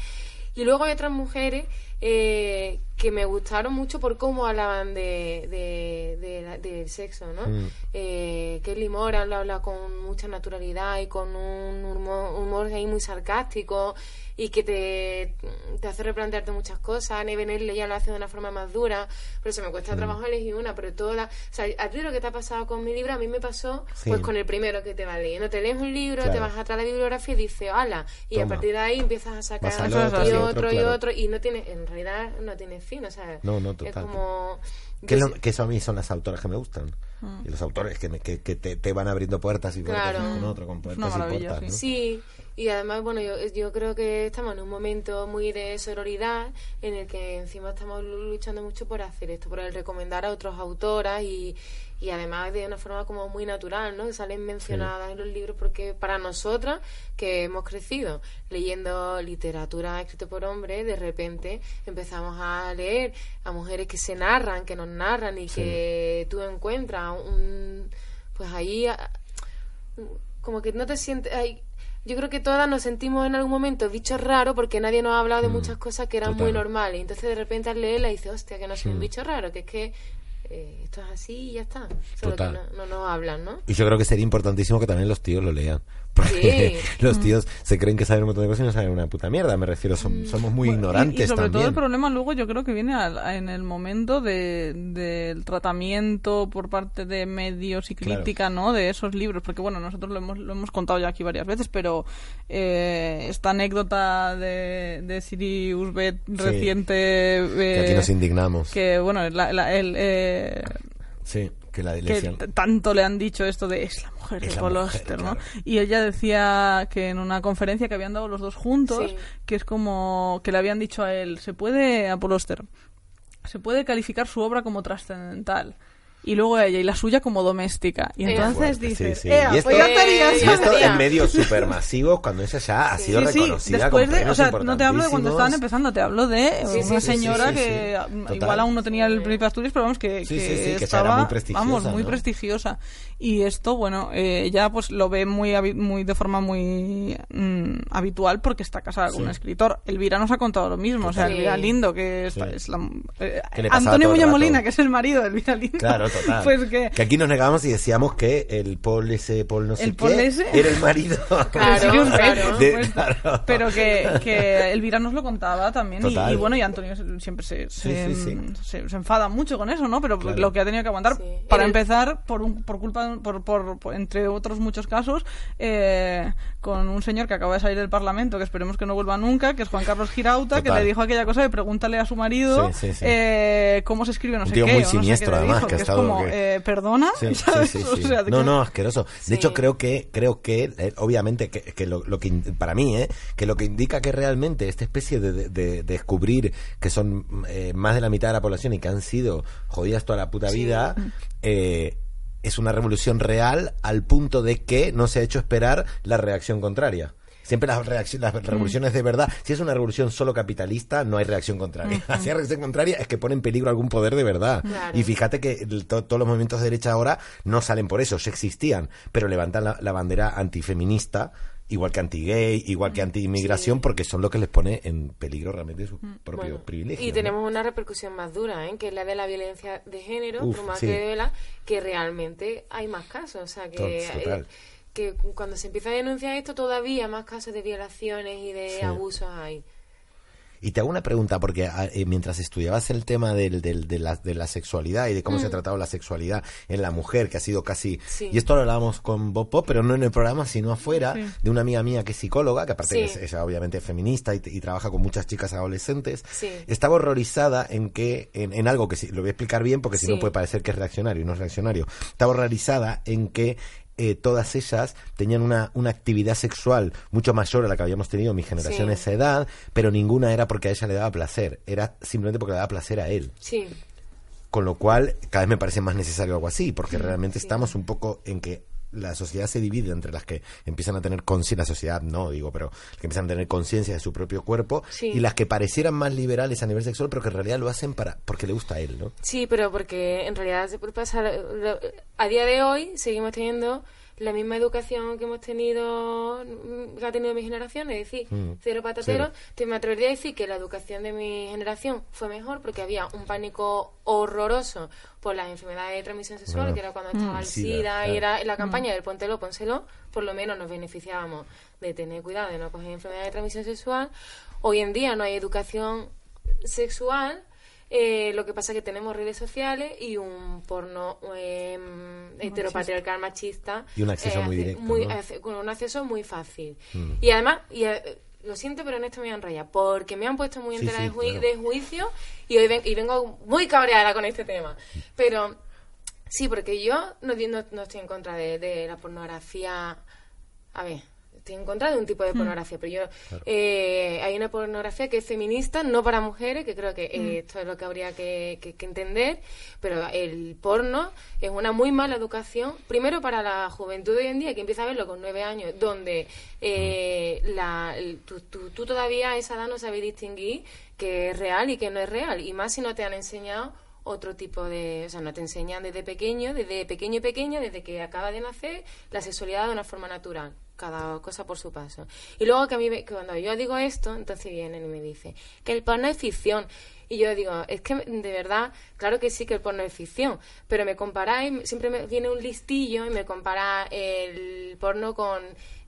Y luego hay otras mujeres eh, que me gustaron mucho por cómo hablaban de, de, de del sexo, ¿no? Mm. Eh, Kelly Moran lo habla con mucha naturalidad y con un humor, humor ahí muy sarcástico y que te, te hace replantearte muchas cosas. Neve Nerle ya lo hace de una forma más dura, pero se me Mm. cuesta trabajo elegir una, pero toda... O sea, a ti lo que te ha pasado con mi libro, a mí me pasó Sí. pues con el primero que te va leyendo. Te lees un libro, Claro. te vas atrás de la bibliografía y dices, hala, y a partir de ahí empiezas a sacar otro, y otro, y otro, y no tiene, en realidad no tiene fin, o sea, No, no, es total. como... Que, lo- sí- que eso a mí son las autoras que me gustan. Y los autores que, me- que, que te, te van abriendo puertas y puertas Claro. con otro, con puertas una y puertas. ¿no? Sí, y además, bueno, yo, yo creo que estamos en un momento muy de sororidad en el que encima estamos luchando mucho por hacer esto, por el recomendar a otros autoras y, y además de una forma como muy natural, ¿no? Que salen mencionadas en los libros porque para nosotras que hemos crecido leyendo literatura escrita por hombres, de repente empezamos a leer a mujeres que se narran, que nos narran y que tú encuentras un pues ahí como que no te sientes ay, yo creo que todas nos sentimos en algún momento bichos raros porque nadie nos ha hablado de muchas cosas que eran Mm. total. muy normales entonces de repente al leerla dices hostia que no soy Mm. un bicho raro que es que eh, esto es así y ya está solo Total. que no, no nos hablan ¿no? Y yo creo que sería importantísimo que también los tíos lo lean. Porque Sí. los tíos se creen que saben un montón de cosas y no saben una puta mierda. Me refiero, som- somos muy ignorantes y, y sobre todo el problema luego yo creo que viene al- en el momento de- del tratamiento por parte de medios y Claro. crítica no de esos libros porque bueno nosotros lo hemos, lo hemos contado ya aquí varias veces pero eh, esta anécdota de, de Siri Usbet reciente que aquí eh, nos indignamos. que bueno la- la- el, eh, Sí, que la que tanto le han dicho esto de es la mujer Es de Paul Auster, ¿no? claro. Y ella decía que en una conferencia que habían dado los dos juntos, Sí. que es como que le habían dicho a él, se puede, a Paul se puede calificar su obra como trascendental. Y luego ella y la suya como doméstica. Y Eh, entonces Fuerte, dices, sí, sí. "Ea, Y esto, pues ya y ¿sabes?". esto en medios supermasivos cuando ella ya ha sido Sí, sí, reconocida después con de, o sea, no te hablo de cuando estaban empezando, te hablo de Sí, sí, una sí, señora sí, sí, que sí. mm, Total. igual aún no tenía el primer estudios, pero vamos que, Sí, que sí, sí, que ya era estaba, muy prestigiosa, vamos, muy ¿no? prestigiosa. Y esto, bueno, eh, ella pues lo ve muy, muy de forma muy mm, habitual porque está casada con un escritor. Elvira nos ha contado lo mismo, o sea. Elvira Lindo, que es, Sí. es la, eh, Antonio. Molina, que es el marido de Elvira Lindo. Claro, total. pues que Que aquí nos negamos y decíamos que el Paul ese, Paul no sé El qué, Paul ese. era el marido. Claro, claro. De-. Pero que, que Elvira nos lo contaba también. Y, bueno, y Antonio siempre se, se, Sí, sí, sí. se- se enfada mucho con eso, ¿no? Pero Claro. lo que ha tenido que aguantar, Sí. para el- empezar, por, un, por culpa, por, por, por- entre otros muchos casos, eh, con un señor que acaba de salir del Parlamento, que esperemos que no vuelva nunca, que es Juan Carlos Girauta, que le dijo aquella cosa de pregúntale a su marido Sí, sí, sí. eh, cómo se escribe no Un sé tío qué. muy no sé siniestro, le además, dijo, que ha es estado como, que- eh, ¿perdona? Sí, sí, ¿Sabes? sí, O sí. sea, de no, no, asqueroso. De hecho, creo que, creo que, eh, obviamente, que, que lo, lo que para mí, eh, que lo que indica que realmente esta especie de, de- de descubrir que son eh, más de la mitad de la población y que han sido jodidas toda la puta vida, eh, es una revolución real al punto de que no se ha hecho esperar la reacción contraria. Siempre las, las revoluciones de verdad, si es una revolución solo capitalista, no hay reacción contraria. Si hay reacción contraria es que pone en peligro algún poder de verdad. Claro. Y fíjate que to- todos los movimientos de derecha ahora no salen por eso, ya existían, pero levantan la, la bandera antifeminista, igual que anti-gay, igual que anti-inmigración, Sí. porque son lo que les pone en peligro realmente su propio Bueno, privilegio. Y ¿no? tenemos una repercusión más dura, ¿eh? que es la de la violencia de género, Uf, por más sí. que que realmente hay más casos. O sea, que, To- total. eh, que cuando se empieza a denunciar esto, todavía más casos de violaciones y de Sí. abusos hay. Y te hago una pregunta, porque ah, eh, mientras estudiabas el tema del, del- de, la, de la sexualidad y de cómo se ha tratado la sexualidad en la mujer, que ha sido casi... Mm. Sí. Y esto lo hablábamos con Bob Pop, pero no en el programa, sino afuera, Sí. de una amiga mía que es psicóloga, que aparte Sí. es, ella obviamente es feminista y, y trabaja con muchas chicas adolescentes. Sí. Estaba horrorizada en que, en, en algo que sí, lo voy a explicar bien, porque si Sí. no puede parecer que es reaccionario y no es reaccionario. Estaba horrorizada en que eh, todas ellas tenían una, una actividad sexual mucho mayor a la que habíamos tenido mi generación Sí. a esa edad, pero ninguna era porque a ella le daba placer, era simplemente porque le daba placer a él. Sí, Con lo cual, cada vez me parece más necesario algo así, porque realmente sí. estamos un poco en que la sociedad se divide entre las que empiezan a tener conciencia, la sociedad no, digo, pero que empiezan a tener conciencia de su propio cuerpo Sí. y las que parecieran más liberales a nivel sexual, pero que en realidad lo hacen para porque le gusta a él, ¿no? Sí, pero porque en realidad se puede pasar, a día de hoy seguimos teniendo la misma educación que hemos tenido, mm, que ha tenido mi generación, es decir, Mm, cero patatero. Te me atrevería a decir que la educación de mi generación fue mejor porque había un pánico horroroso por las enfermedades de transmisión sexual, Bueno. que era cuando estaba Mm. el SIDA, claro. y era la campaña del póntelo, pónselo, por lo menos nos beneficiábamos de tener cuidado de no coger enfermedades de transmisión sexual. Hoy en día no hay educación sexual. Eh, lo que pasa es que tenemos redes sociales y un porno eh, heteropatriarcal machista Y un acceso eh, muy directo, muy- con un acceso muy fácil Mm. y además y, eh, lo siento pero en esto me voy a enrollar porque me han puesto muy Sí, entera sí, de, claro. de juicio y hoy ven- y vengo muy cabreada con este tema pero sí porque yo no, no, no estoy en contra de, de la pornografía a ver estoy en contra de un tipo de pornografía, pero yo eh, hay una pornografía que es feminista, no para mujeres, que creo que eh, esto es lo que habría que, que- que entender, pero el porno es una muy mala educación, primero para la juventud de hoy en día, que empieza a verlo con nueve años, donde eh, la, el- tú, tú- tú todavía a esa edad no sabes distinguir que es real y que no es real, y más si no te han enseñado otro tipo de, o sea, no te enseñan desde pequeño, desde pequeño y pequeña, desde que acaba de nacer, la sexualidad de una forma natural, cada cosa por su paso. Y luego que a mí, que cuando yo digo esto, entonces vienen y me dicen que el porno es ficción. Y yo digo, es que de verdad, claro que sí que el porno es ficción, pero me comparáis, siempre me viene un listillo y me compara el porno con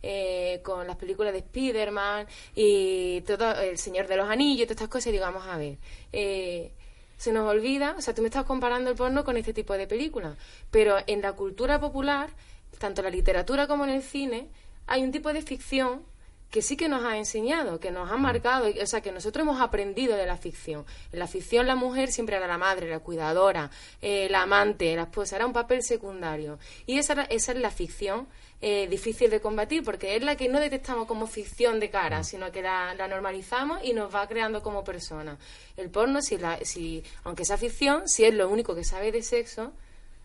eh, con las películas de Spider-Man y todo, El Señor de los Anillos todas estas cosas, y digo, vamos a ver, eh, se nos olvida, o sea, tú me estás comparando el porno con este tipo de películas, pero en la cultura popular, tanto en la literatura como en el cine, hay un tipo de ficción que sí que nos ha enseñado, que nos ha marcado, o sea, que nosotros hemos aprendido de la ficción. En la ficción la mujer siempre era la madre, la cuidadora, eh, la amante, la esposa, era un papel secundario. Y esa, esa es la ficción eh, difícil de combatir, porque es la que no detectamos como ficción de cara, sino que la, la normalizamos y nos va creando como persona. El porno, si, la, si aunque sea ficción, si es lo único que sabe de sexo,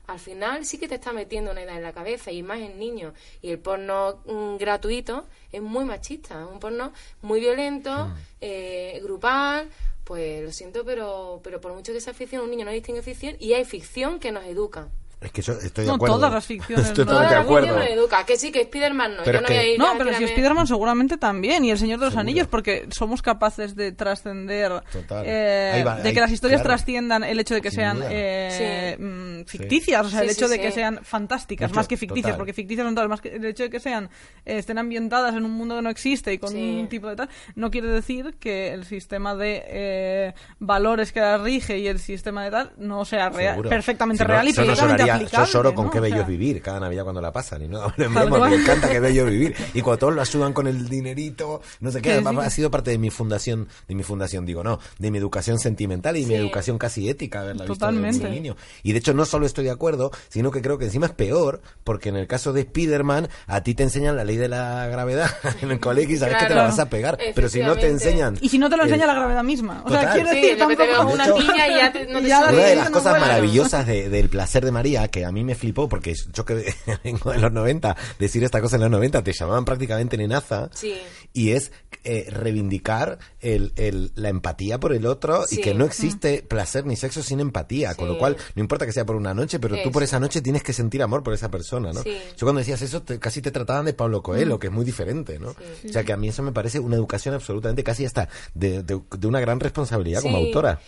al final sí que te está metiendo una idea en la cabeza y más en niños. Y el porno mm, gratuito es muy machista, es un porno muy violento, eh, grupal. Pues lo siento, pero, pero por mucho que sea ficción, un niño no distingue ficción y hay ficción que nos educa. Es que yo estoy de No, acuerdo. todas las ficciones, Estoy ¿no? totalmente de acuerdo. nos educa. Que sí, que Spiderman no. Pero yo no es voy a que- ir No, a pero si Spider-Man seguramente también, y El Señor de los Seguro. Anillos, porque somos capaces de trascender, Total. eh, de ahí, que las historias claro. trasciendan el hecho de que Sin sean eh, Sí. mm, ficticias, o sea, Sí, el sí, hecho de sí. que sean fantásticas, más que ficticias, total. porque ficticias son todas, más que el hecho de que sean eh, estén ambientadas en un mundo que no existe y con Sí. un tipo de tal, no quiere decir que el sistema de eh, valores que la rige y el sistema de tal no sea real, perfectamente Si no, real y no perfectamente Yo lloro con ¿no? qué O bello sea, vivir cada Navidad cuando la pasan. Y no, no, broma, me encanta qué bello vivir. Y cuando todos lo ayudan con el dinerito, no sé qué, Sí, además sí. ha sido parte de mi fundación, de mi fundación, digo, no, de mi educación sentimental y mi educación casi ética, haberla visto Totalmente. desde muy niño. Y de hecho no solo estoy de acuerdo, sino que creo que encima es peor, porque en el caso de Spider-Man, a ti te enseñan la ley de la gravedad en el colegio y sabes que te la vas a pegar. Pero si no te enseñan... Y si no te lo el- enseña la gravedad misma. O sea, Total. quiero Sí, decir, tampoco... una De hecho- piña y ya te, no te Ya. Una de las no cosas puedo. maravillosas de- del placer de María, que a mí me flipó, porque yo que vengo de los 90, decir esta cosa en los 90, te llamaban prácticamente nenaza, Sí. y es eh, reivindicar el, el- la empatía por el otro y que no existe placer ni sexo sin empatía, con lo cual no importa que sea por una noche, pero tú por Eso. esa noche tienes que sentir amor por esa persona, ¿no? Yo cuando decías eso, te- casi te trataban de Pablo Coelho, que es muy diferente, ¿no? O sea que a mí eso me parece una educación absolutamente casi hasta de, de- de una gran responsabilidad como autora.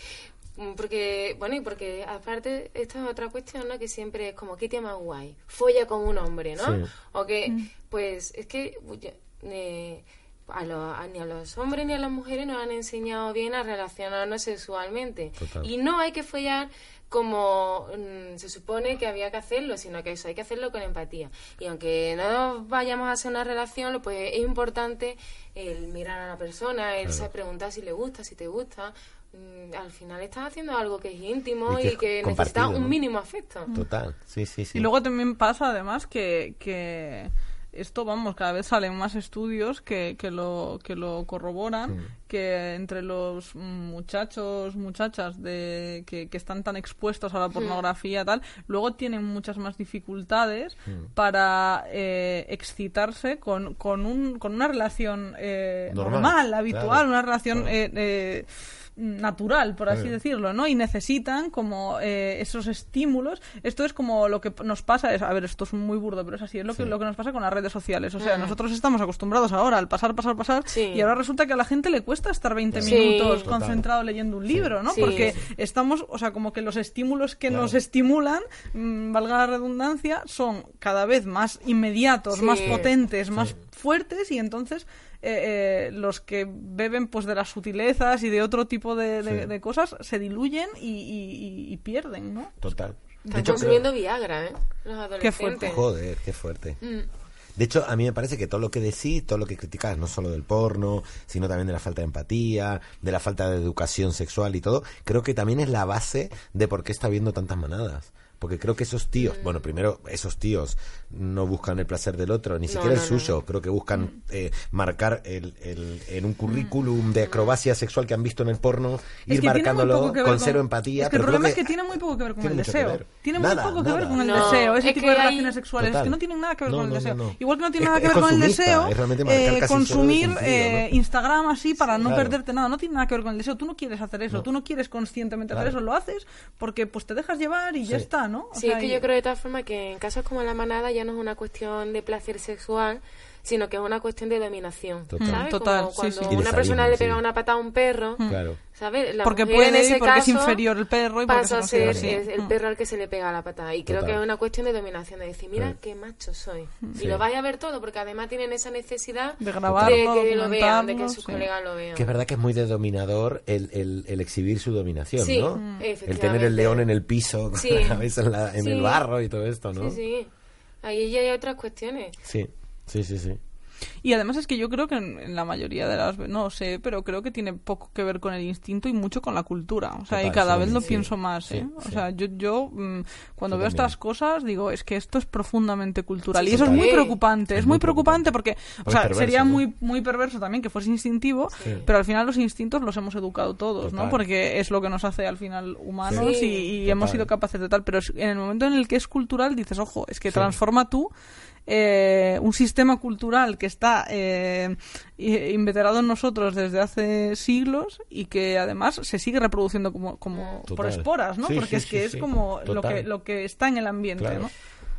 Mm, Porque, bueno, y porque aparte, esta es otra cuestión, ¿no? Que siempre es como, ¿qué tema guay? Folla con un hombre, ¿no? Sí. O que, pues, es que eh, a lo- a- ni a los hombres ni a las mujeres nos han enseñado bien a relacionarnos sexualmente. Total. Y no hay que follar como mm, se supone que había que hacerlo, sino que eso hay que hacerlo con empatía. Y aunque no vayamos a hacer una relación, pues es importante el mirar a la persona, el saber preguntar si le gusta, si te gusta. Mm, Al final estás haciendo algo que es íntimo Y y que que, es necesita un ¿no? mínimo afecto. Total, sí, sí, sí. Y luego también pasa además que, que esto, vamos, cada vez salen más estudios que, que, lo, que lo corroboran, que entre los muchachos, muchachas de, que, que están tan expuestos a la pornografía tal, luego tienen muchas más dificultades para eh, excitarse con, con, un, con una relación eh, Normal, normal, habitual, claro, una relación claro. eh, eh, natural, por así Sí. decirlo, ¿no? Y necesitan como eh, esos estímulos. Esto es como lo que nos pasa, es, a ver, esto es muy burdo, pero es así, es lo que, lo que nos pasa con las redes sociales. O sea, nosotros estamos acostumbrados ahora al pasar, pasar, pasar, Sí. y ahora resulta que a la gente le cuesta estar 20 Sí. minutos Total. concentrado leyendo un libro, ¿no? Sí. Porque estamos, o sea, como que los estímulos que Claro. nos estimulan, mm, valga la redundancia, son cada vez más inmediatos, Sí. más potentes, más fuertes y entonces eh, eh, los que beben pues de las sutilezas y de otro tipo de, de- Sí. de cosas se diluyen y, y- y pierden, ¿no? Total. De Están hecho, consumiendo Viagra, ¿eh? Los adolescentes. fuerte. Joder, qué fuerte. Mm. De hecho, a mí me parece que todo lo que decís, todo lo que criticas, no solo del porno, sino también de la falta de empatía, de la falta de educación sexual y todo, creo que también es la base de por qué está habiendo tantas manadas. Porque creo que esos tíos, Mm. bueno, primero, esos tíos no buscan el placer del otro, ni No, siquiera el no, no. suyo. Creo que buscan eh, marcar el, el- en un currículum de acrobacia sexual que han visto en el porno, Es ir marcándolo con ver cero empatía. Es que el pero creo problema es que tiene muy poco que ver con tiene el deseo. Tiene Nada, muy poco que ver con el No, deseo. Ese es tipo de hay- relaciones sexuales Total. que no tienen nada que ver No, con el no, deseo. no, no. Igual que no tiene Es- nada que es ver con el deseo es eh, consumir eh, ¿no? Instagram así para no perderte nada. No tiene nada que ver con el deseo. Tú no quieres hacer eso. Tú no quieres conscientemente hacer eso. Lo haces porque pues te dejas llevar y ya está, ¿no? O Sí, sea, es que y- yo creo de tal forma que en casos como la manada ya no es una cuestión de placer sexual, sino que es una cuestión de dominación. Total. ¿sabes? Mm, total, Como cuando sí. Una persona le pega sí. una patada a un perro, Claro. ¿sabes? La Porque mujer en puede y porque es inferior el perro y porque pasa a se ser considera así. es el Mm. perro al que se le pega la patada. Y creo Total. que es una cuestión de dominación, de decir, mira Sí. qué macho soy. Sí. Y lo vais a ver todo, porque además tienen esa necesidad De grabarlo, de que lo vean, de que sus sí. colegas lo vean. Que es verdad que es muy de dominador el, el, el exhibir su dominación, Sí, ¿no? Mm. El tener el león en el piso, con Sí. la cabeza en, la- en Sí. el barro y todo esto, ¿no? Sí, sí. Ahí ya hay otras cuestiones. Sí, sí, sí, sí. Y además es que yo creo que en, en la mayoría de las no sé, pero creo que tiene poco que ver con el instinto y mucho con la cultura. O sea, y cada sí, vez lo sí, pienso más, sí, ¿eh? O sea, yo, yo mm, cuando Yo veo también. estas cosas digo, es que esto es profundamente cultural. Y eso es muy preocupante, es, Es muy muy preocupante porque, o sea, perverso, sería ¿no? muy, muy perverso también que fuese instintivo, pero al final los instintos los hemos educado todos, ¿no? Porque es lo que nos hace al final humanos y, y hemos sido capaces de tal. Pero en el momento en el que es cultural dices, ojo, es que transforma tú eh, un sistema cultural que está eh, inveterado en nosotros desde hace siglos y que además se sigue reproduciendo como, como por esporas, ¿no? Sí, Porque sí, es que sí, es sí. como lo que, lo que está en el ambiente, Claro. ¿no?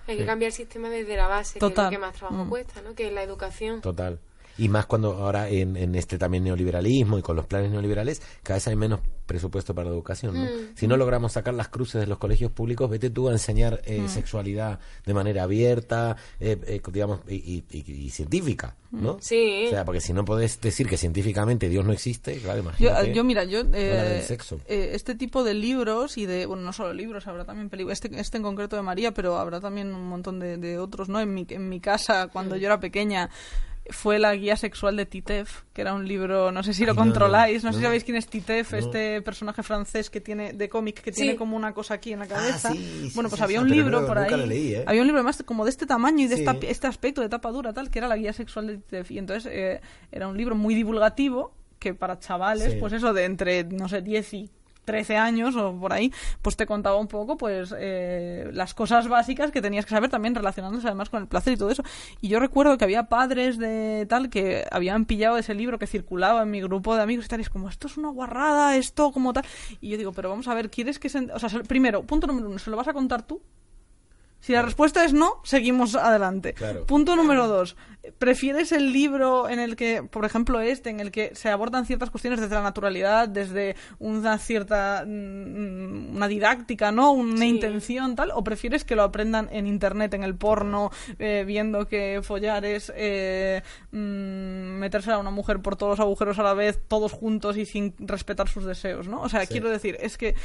Hay que cambiar el sistema desde la base, que Total. es lo que más trabajo Mm. cuesta, ¿no? Que es la educación. Total. Y más cuando ahora en, en este también neoliberalismo y con los planes neoliberales, cada vez hay menos presupuesto para la educación. ¿no? Mm. Si no logramos sacar las cruces de los colegios públicos, vete tú a enseñar eh, Mm. sexualidad de manera abierta, eh, eh, digamos, y, y- y- y científica, ¿no? Mm. Sí. O sea, porque si no podés decir que científicamente Dios no existe, claro, imagínate. yo, mira, yo eh, del sexo. eh, este tipo de libros y de, bueno, no solo libros, habrá también películas, este, este en concreto de María, pero habrá también un montón de, de otros, ¿no? En mi, en mi casa, cuando yo era pequeña, fue la guía sexual de Titef, que era un libro, no sé si lo Ay, controláis, no, no, sé si sabéis quién es Titef, No. este personaje francés que tiene de cómic que Sí. tiene como una cosa aquí en la cabeza. Ah, sí, sí, bueno, pues sí, había sí, un libro no- por ahí. leí, ¿eh? Había un libro además como de este tamaño y de Sí. esta- este aspecto de tapa dura, tal, que era la guía sexual de Titef. Y entonces eh, era un libro muy divulgativo que para chavales, Sí. pues eso, de entre, no sé, 10 y 13 años o por ahí, pues te contaba un poco pues eh, las cosas básicas que tenías que saber también relacionándose además con el placer y todo eso. Y yo recuerdo que había padres de tal que habían pillado ese libro que circulaba en mi grupo de amigos y tal, y es como, esto es una guarrada, esto como tal. Y yo digo, pero vamos a ver, ¿quieres que se... O sea, se- primero, punto número uno, ¿se lo vas a contar tú? Si la respuesta es no, seguimos adelante. Claro. Punto número dos. ¿Prefieres el libro en el que, por ejemplo, este, en el que se abordan ciertas cuestiones desde la naturalidad, desde una cierta, mm, una didáctica, ¿no? Una Sí. intención, tal? ¿O prefieres que lo aprendan en internet, en el porno, eh, viendo que follar es eh, mm, meterse a una mujer por todos los agujeros a la vez, todos juntos y sin respetar sus deseos, ¿no? O sea, quiero decir, es que,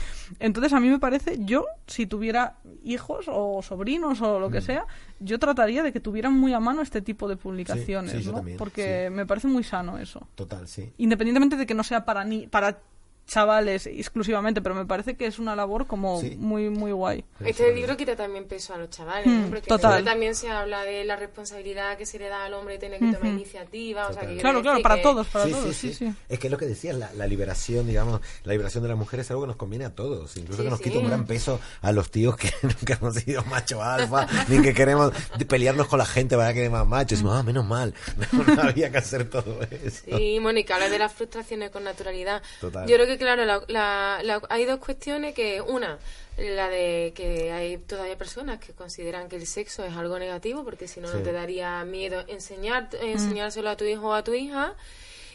entonces a mí me parece, yo, si tuviera hijos o sobrinos o lo que Mm. sea, yo trataría de que tuvieran muy a mano este tipo de publicaciones, sí, ¿no? también, Porque me parece muy sano eso. Total, sí. Independientemente de que no sea para ni para chavales exclusivamente, pero me parece que es una labor como Sí. muy, muy guay. Este libro quita también peso a los chavales, Mm, ¿no? Porque total. también se habla de la responsabilidad que se le da al hombre de tener que tomar iniciativa. O sea, que quiero Claro, claro, para que- todos, para Sí, todos, sí, sí, sí. sí. Es que es lo que decías, la, la liberación, digamos, la liberación de la mujer es algo que nos conviene a todos. Incluso Sí, que nos sí. quita un gran peso a los tíos que nunca hemos sido macho alfa, ni que queremos pelearnos con la gente para que quede más macho. Y decimos, ah, menos mal, no había que hacer todo eso. Sí, Mónica, habla de las frustraciones con naturalidad. Total. Yo creo que, claro, la- la- la- hay dos cuestiones que, una, la de que hay todavía personas que consideran que el sexo es algo negativo, porque si no, Sí. no te daría miedo enseñar, enseñárselo a tu hijo o a tu hija.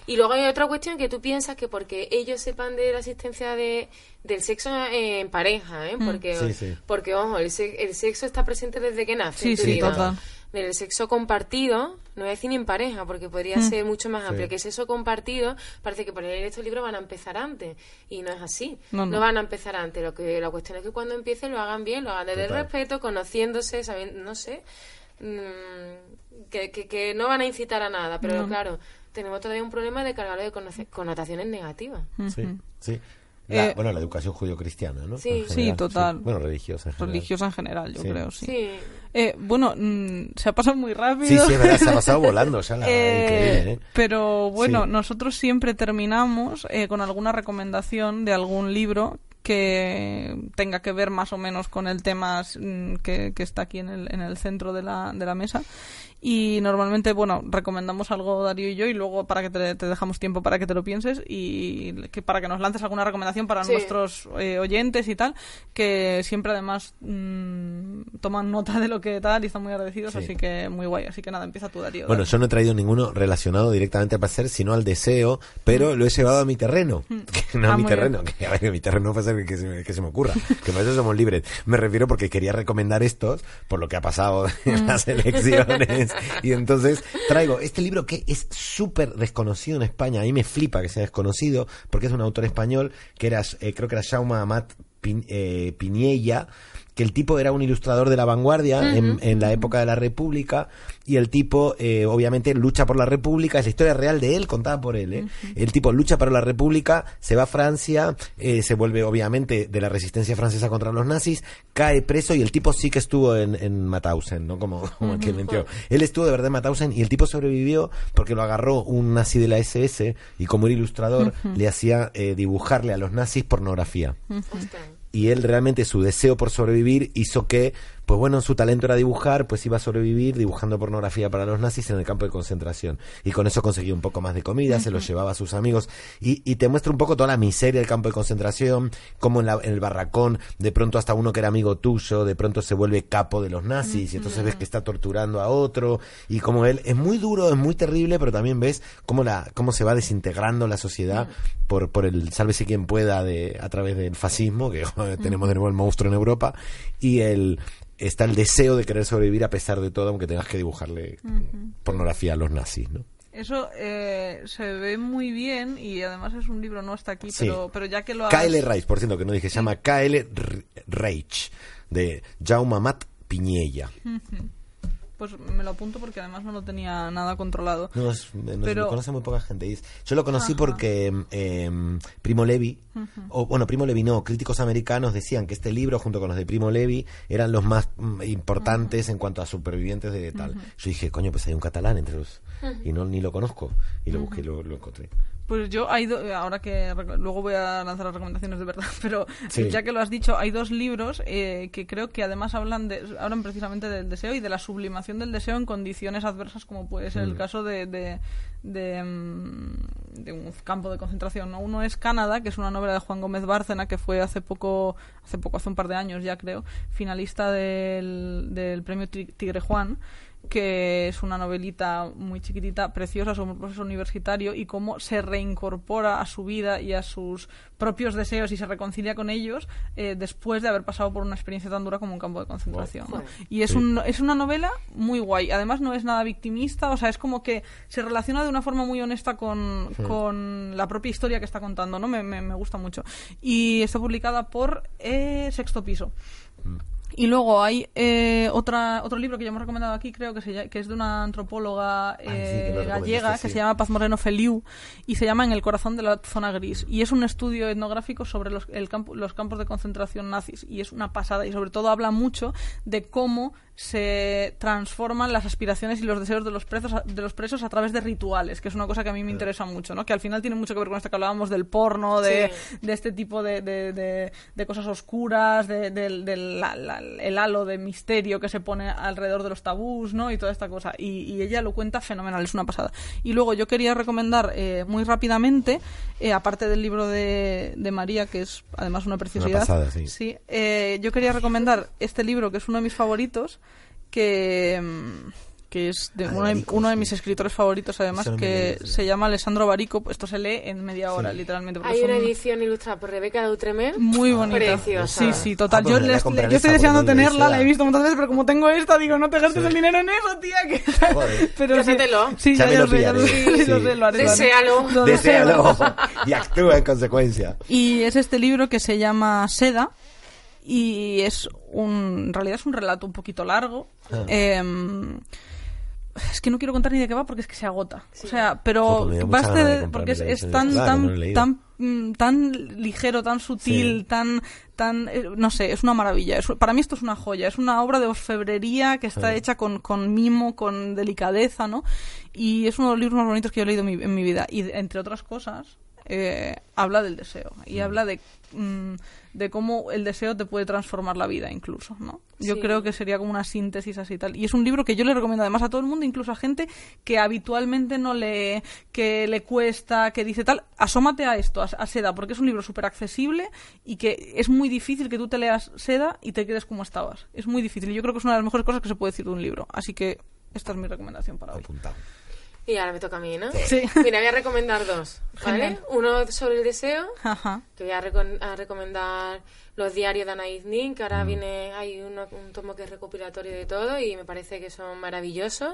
Y luego hay otra cuestión que tú piensas que porque ellos sepan de la existencia de, del sexo en pareja, ¿eh? Porque, Sí, sí. porque ojo, el, se- el sexo está presente desde que nace. Sí, en tu sí, vida. total. Del sexo compartido, no voy a decir ni en pareja, porque podría ser mucho más amplio. Sí. Que el sexo compartido, parece que por leer estos libros van a empezar antes. Y no es así. No, No, no. van a empezar antes. Lo que, la cuestión es que cuando empiecen lo hagan bien, lo hagan desde el respeto, conociéndose, sabiendo, no sé. mm, que, que, que no van a incitar a nada. Pero claro, tenemos todavía un problema de cargarlo de connotaciones negativas. Sí, sí. La- Eh, bueno, la educación judío-cristiana, ¿no? Sí. Sí, total. Bueno, religiosa en general. Religiosa en general, yo Sí. creo, sí. Sí. Eh, bueno, mm, se ha pasado muy rápido. Sí, sí, verdad, se ha pasado volando ya la Eh, ¿eh? Pero bueno, Sí. nosotros siempre terminamos eh, con alguna recomendación de algún libro que tenga que ver más o menos con el tema mm, que, que está aquí en el, en el centro de la, de la mesa. Y normalmente, bueno, recomendamos algo Darío y yo y luego para que te, te dejamos tiempo para que te lo pienses y que para que nos lances alguna recomendación para Sí. nuestros eh, oyentes y tal, que siempre además mm, toman nota de lo que tal y están muy agradecidos, Sí. así que muy guay. Así que nada, empieza tú Darío. Bueno, yo no he traído ninguno relacionado directamente al placer, sino al deseo, pero lo he llevado a mi terreno. Que no Ah, a mi muy bien. terreno, que a ver, mi terreno puede ser que se, me- que se me ocurra, que para eso somos libres. Me refiero porque quería recomendar estos, por lo que ha pasado en las elecciones. Y entonces traigo este libro que es súper desconocido en España. A mí me flipa que sea desconocido, porque es un autor español que era, eh, creo que era Jaume Amat Pin- eh, que el tipo era un ilustrador de la vanguardia en, en la época de la República y el tipo eh, obviamente lucha por la República, es la historia real de él contada por él. ¿eh? El tipo lucha por la República, se va a Francia, eh, se vuelve obviamente de la resistencia francesa contra los nazis, cae preso y el tipo sí que estuvo en, en Mauthausen, ¿no? Como, como que. Él estuvo de verdad en Mauthausen y el tipo sobrevivió porque lo agarró un nazi de la SS y como era ilustrador le hacía eh, dibujarle a los nazis pornografía. Y él realmente su deseo por sobrevivir hizo que, pues bueno, su talento era dibujar, pues iba a sobrevivir dibujando pornografía para los nazis en el campo de concentración. Y con eso conseguía un poco más de comida, se lo llevaba a sus amigos. Y, y te muestra un poco toda la miseria del campo de concentración, como en, la- en el barracón, de pronto hasta uno que era amigo tuyo, de pronto se vuelve capo de los nazis y entonces ves que está torturando a otro y como él es muy duro, es muy terrible, pero también ves cómo, la, cómo se va desintegrando la sociedad por, por el sálvese quien pueda de, a través del fascismo, que tenemos de nuevo el monstruo en Europa, y el está el deseo de querer sobrevivir a pesar de todo, aunque tengas que dibujarle pornografía a los nazis, ¿no? Eso eh, se ve muy bien y además es un libro, no está aquí, Sí. pero, pero ya que lo has... KL Reich, por cierto, que no dije, se llama KL Reich, de Jaume Amat Piñella. Pues me lo apunto porque además no lo tenía nada controlado. No, es- no- Pero- lo conoce muy poca gente. Yo lo conocí porque eh, Primo Levi, o bueno, Primo Levi no, críticos americanos decían que este libro, junto con los de Primo Levi, eran los más mm, importantes en cuanto a supervivientes de tal. Yo dije, coño, pues hay un catalán entre los. Y no ni lo conozco. Y lo busqué y lo, lo encontré. Pues yo hay do- ahora que luego voy a lanzar las recomendaciones de verdad, pero Sí. ya que lo has dicho, hay dos libros eh, que creo que además hablan de hablan precisamente del deseo y de la sublimación del deseo en condiciones adversas como puede ser el caso de de, de, mm, de un campo de concentración. ¿no? Uno es Canadá, que es una novela de Juan Gómez Bárcena que fue hace poco hace poco hace un par de años ya creo finalista del, del premio Ti- Tigre Juan que es una novelita muy chiquitita, preciosa sobre un profesor universitario y cómo se reincorpora a su vida y a sus propios deseos y se reconcilia con ellos eh, después de haber pasado por una experiencia tan dura como un campo de concentración. ¿no? Y es, Sí. un, es una novela muy guay. Además no es nada victimista, o sea, es como que se relaciona de una forma muy honesta con, con la propia historia que está contando, ¿no? Me, me, me gusta mucho. Y está publicada por eh, Sexto Piso. Y luego hay eh, otra, otro libro que ya hemos recomendado aquí, creo que, se que es de una antropóloga sí, que eh, gallega sí. que se llama Paz Moreno Feliu y se llama En el corazón de la zona gris. Y es un estudio etnográfico sobre los, el campo- los campos de concentración nazis. Y es una pasada. Y sobre todo habla mucho de cómo se transforman las aspiraciones y los deseos de los presos a, de los presos a través de rituales, que es una cosa que a mí me interesa mucho, ¿no? Que al final tiene mucho que ver con esto que hablábamos del porno, de, Sí. de este tipo de, de, de- de cosas oscuras, de- del del- la- la- el halo de misterio que se pone alrededor de los tabús, ¿no? Y toda esta cosa. Y, y ella lo cuenta fenomenal, es una pasada. Y luego yo quería recomendar eh, muy rápidamente, eh, aparte del libro de, de María, que es además una preciosidad. pasada, sí. eh, yo quería recomendar este libro, que es uno de mis favoritos, que... mm, que es de Ah, de uno, de, Barico, uno de sí. mis escritores favoritos además no que se llama Alessandro Barico esto se lee en media hora literalmente Hay una edición ilustrada por Rebeca de Outremer. muy bonita. Preciosa. Sí, sí, total. Ah, pues yo, les- yo estoy deseando tenerla, la he visto muchas veces, pero como tengo esta, digo, no te gastes el dinero en eso, tía. Que... Joder. pero sí, Ya lo sé, ya lo sé, Sí. lo sé, lo haré, lo haré. Deséalo. Lo Deséalo deseo. y actúa en consecuencia. Y es este libro que se llama Seda y es un, en realidad es un relato un poquito largo. Ah. Em, es que no quiero contar ni de qué va porque es que se agota. O sea, pero baste de porque es, tan no tan tan mm, tan ligero, tan sutil, Sí. tan tan eh, no sé, es una maravilla. Es- para mí esto es una joya, es una obra de orfebrería que está Sí. hecha con, con mimo, con delicadeza, ¿no? Y es uno de los libros más bonitos que yo he leído mi, en mi vida. Y entre otras cosas, eh, habla del deseo y habla de, mm, de cómo el deseo te puede transformar la vida incluso, ¿no? Yo Sí. creo que sería como una síntesis así y tal. Y es un libro que yo le recomiendo además a todo el mundo, incluso a gente que habitualmente no lee, que le cuesta, que dice tal, asómate a esto, a, a Seda, porque es un libro súper accesible y que es muy difícil que tú te leas Seda y te quedes como estabas. Es muy difícil y yo creo que es una de las mejores cosas que se puede decir de un libro. Así que esta es mi recomendación para hoy. Y ahora me toca a mí, ¿no? Sí. Mira, voy a recomendar dos, ¿vale? Genial. Uno sobre el deseo, Ajá. que voy a, recon- a recomendar los diarios de Anaïs Nin, que Mm. ahora viene, hay uno- un tomo que es recopilatorio de todo y me parece que son maravillosos.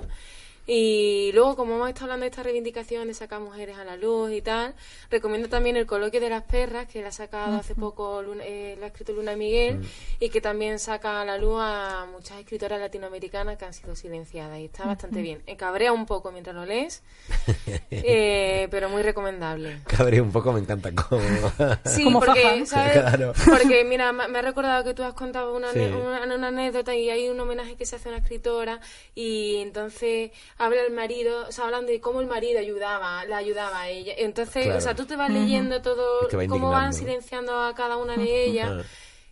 Y luego, como hemos estado hablando de esta reivindicación de sacar mujeres a la luz y tal, recomiendo también el coloquio de las perras, que la ha sacado hace poco, Luna- eh, la ha escrito Luna Miguel, y que también saca a la luz a muchas escritoras latinoamericanas que han sido silenciadas. Y está bastante bien. Eh, cabrea un poco mientras lo lees, eh, pero muy recomendable. Cabré un poco, me encanta cómo. Sí, Como porque, faja. ¿sabes? Claro. Porque, mira, me ha recordado que tú has contado una, Sí. ane- una, una anécdota y hay un homenaje que se hace a una escritora y entonces habla el marido, o sea, hablan de cómo el marido ayudaba, la ayudaba a ella. Entonces, Claro. o sea, tú te vas leyendo todo, Es que va cómo van silenciando a cada una de ellas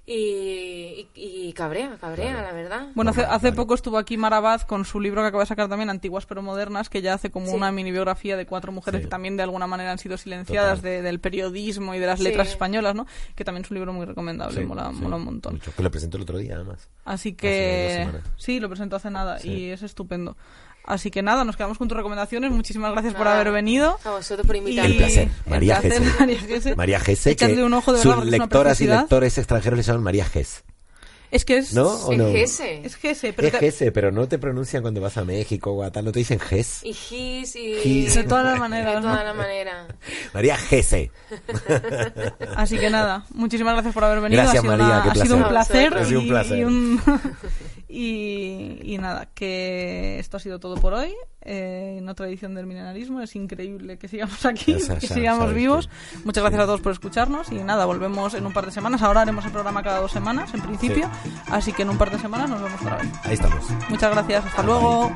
y, y, y cabrea, cabrea, la verdad. Bueno, hace, hace poco estuvo aquí Marabad con su libro que acaba de sacar también, Antiguas pero Modernas, que ya hace como Sí. una mini biografía de cuatro mujeres Sí. que también de alguna manera han sido silenciadas de- del periodismo y de las Sí. letras españolas, ¿no? Que también es un libro muy recomendable, Sí, mola, sí, mola un montón. mucho. Que lo presentó el otro día, además. Así que sí, lo presentó hace nada Sí. y es estupendo. Así que nada, nos quedamos con tus recomendaciones. Muchísimas gracias por Nada, haber venido. A vosotros por Y- invitarme. El placer. el María placer, Gese. María Gese. Gese, que un ojo de sus verdad, es una lectoras y lectores extranjeros le llaman María Ges. Es que es... ¿No? ¿O Es no? Gese. Es Gese, pero Es Gese, pero no te pronuncian cuando vas a México o a tal, no te dicen Ges. Y his y... His. de todas las De maneras, ¿no? todas las maneras. María Gese. Así que nada, muchísimas gracias por haber venido. Gracias, ha sido, María, una- qué ha sido un placer. Ha sido un y- placer. Y, un- y- y nada, que esto ha sido todo por hoy. eh, en otra edición del milenarismo. Es increíble que sigamos aquí, Ya que sigamos vivos. que- Muchas gracias a todos por escucharnos. Y nada, volvemos en un par de semanas. Ahora haremos el programa cada dos semanas, en principio. Así que en un par de semanas nos vemos otra vez. Ahí estamos. Muchas gracias. Hasta luego.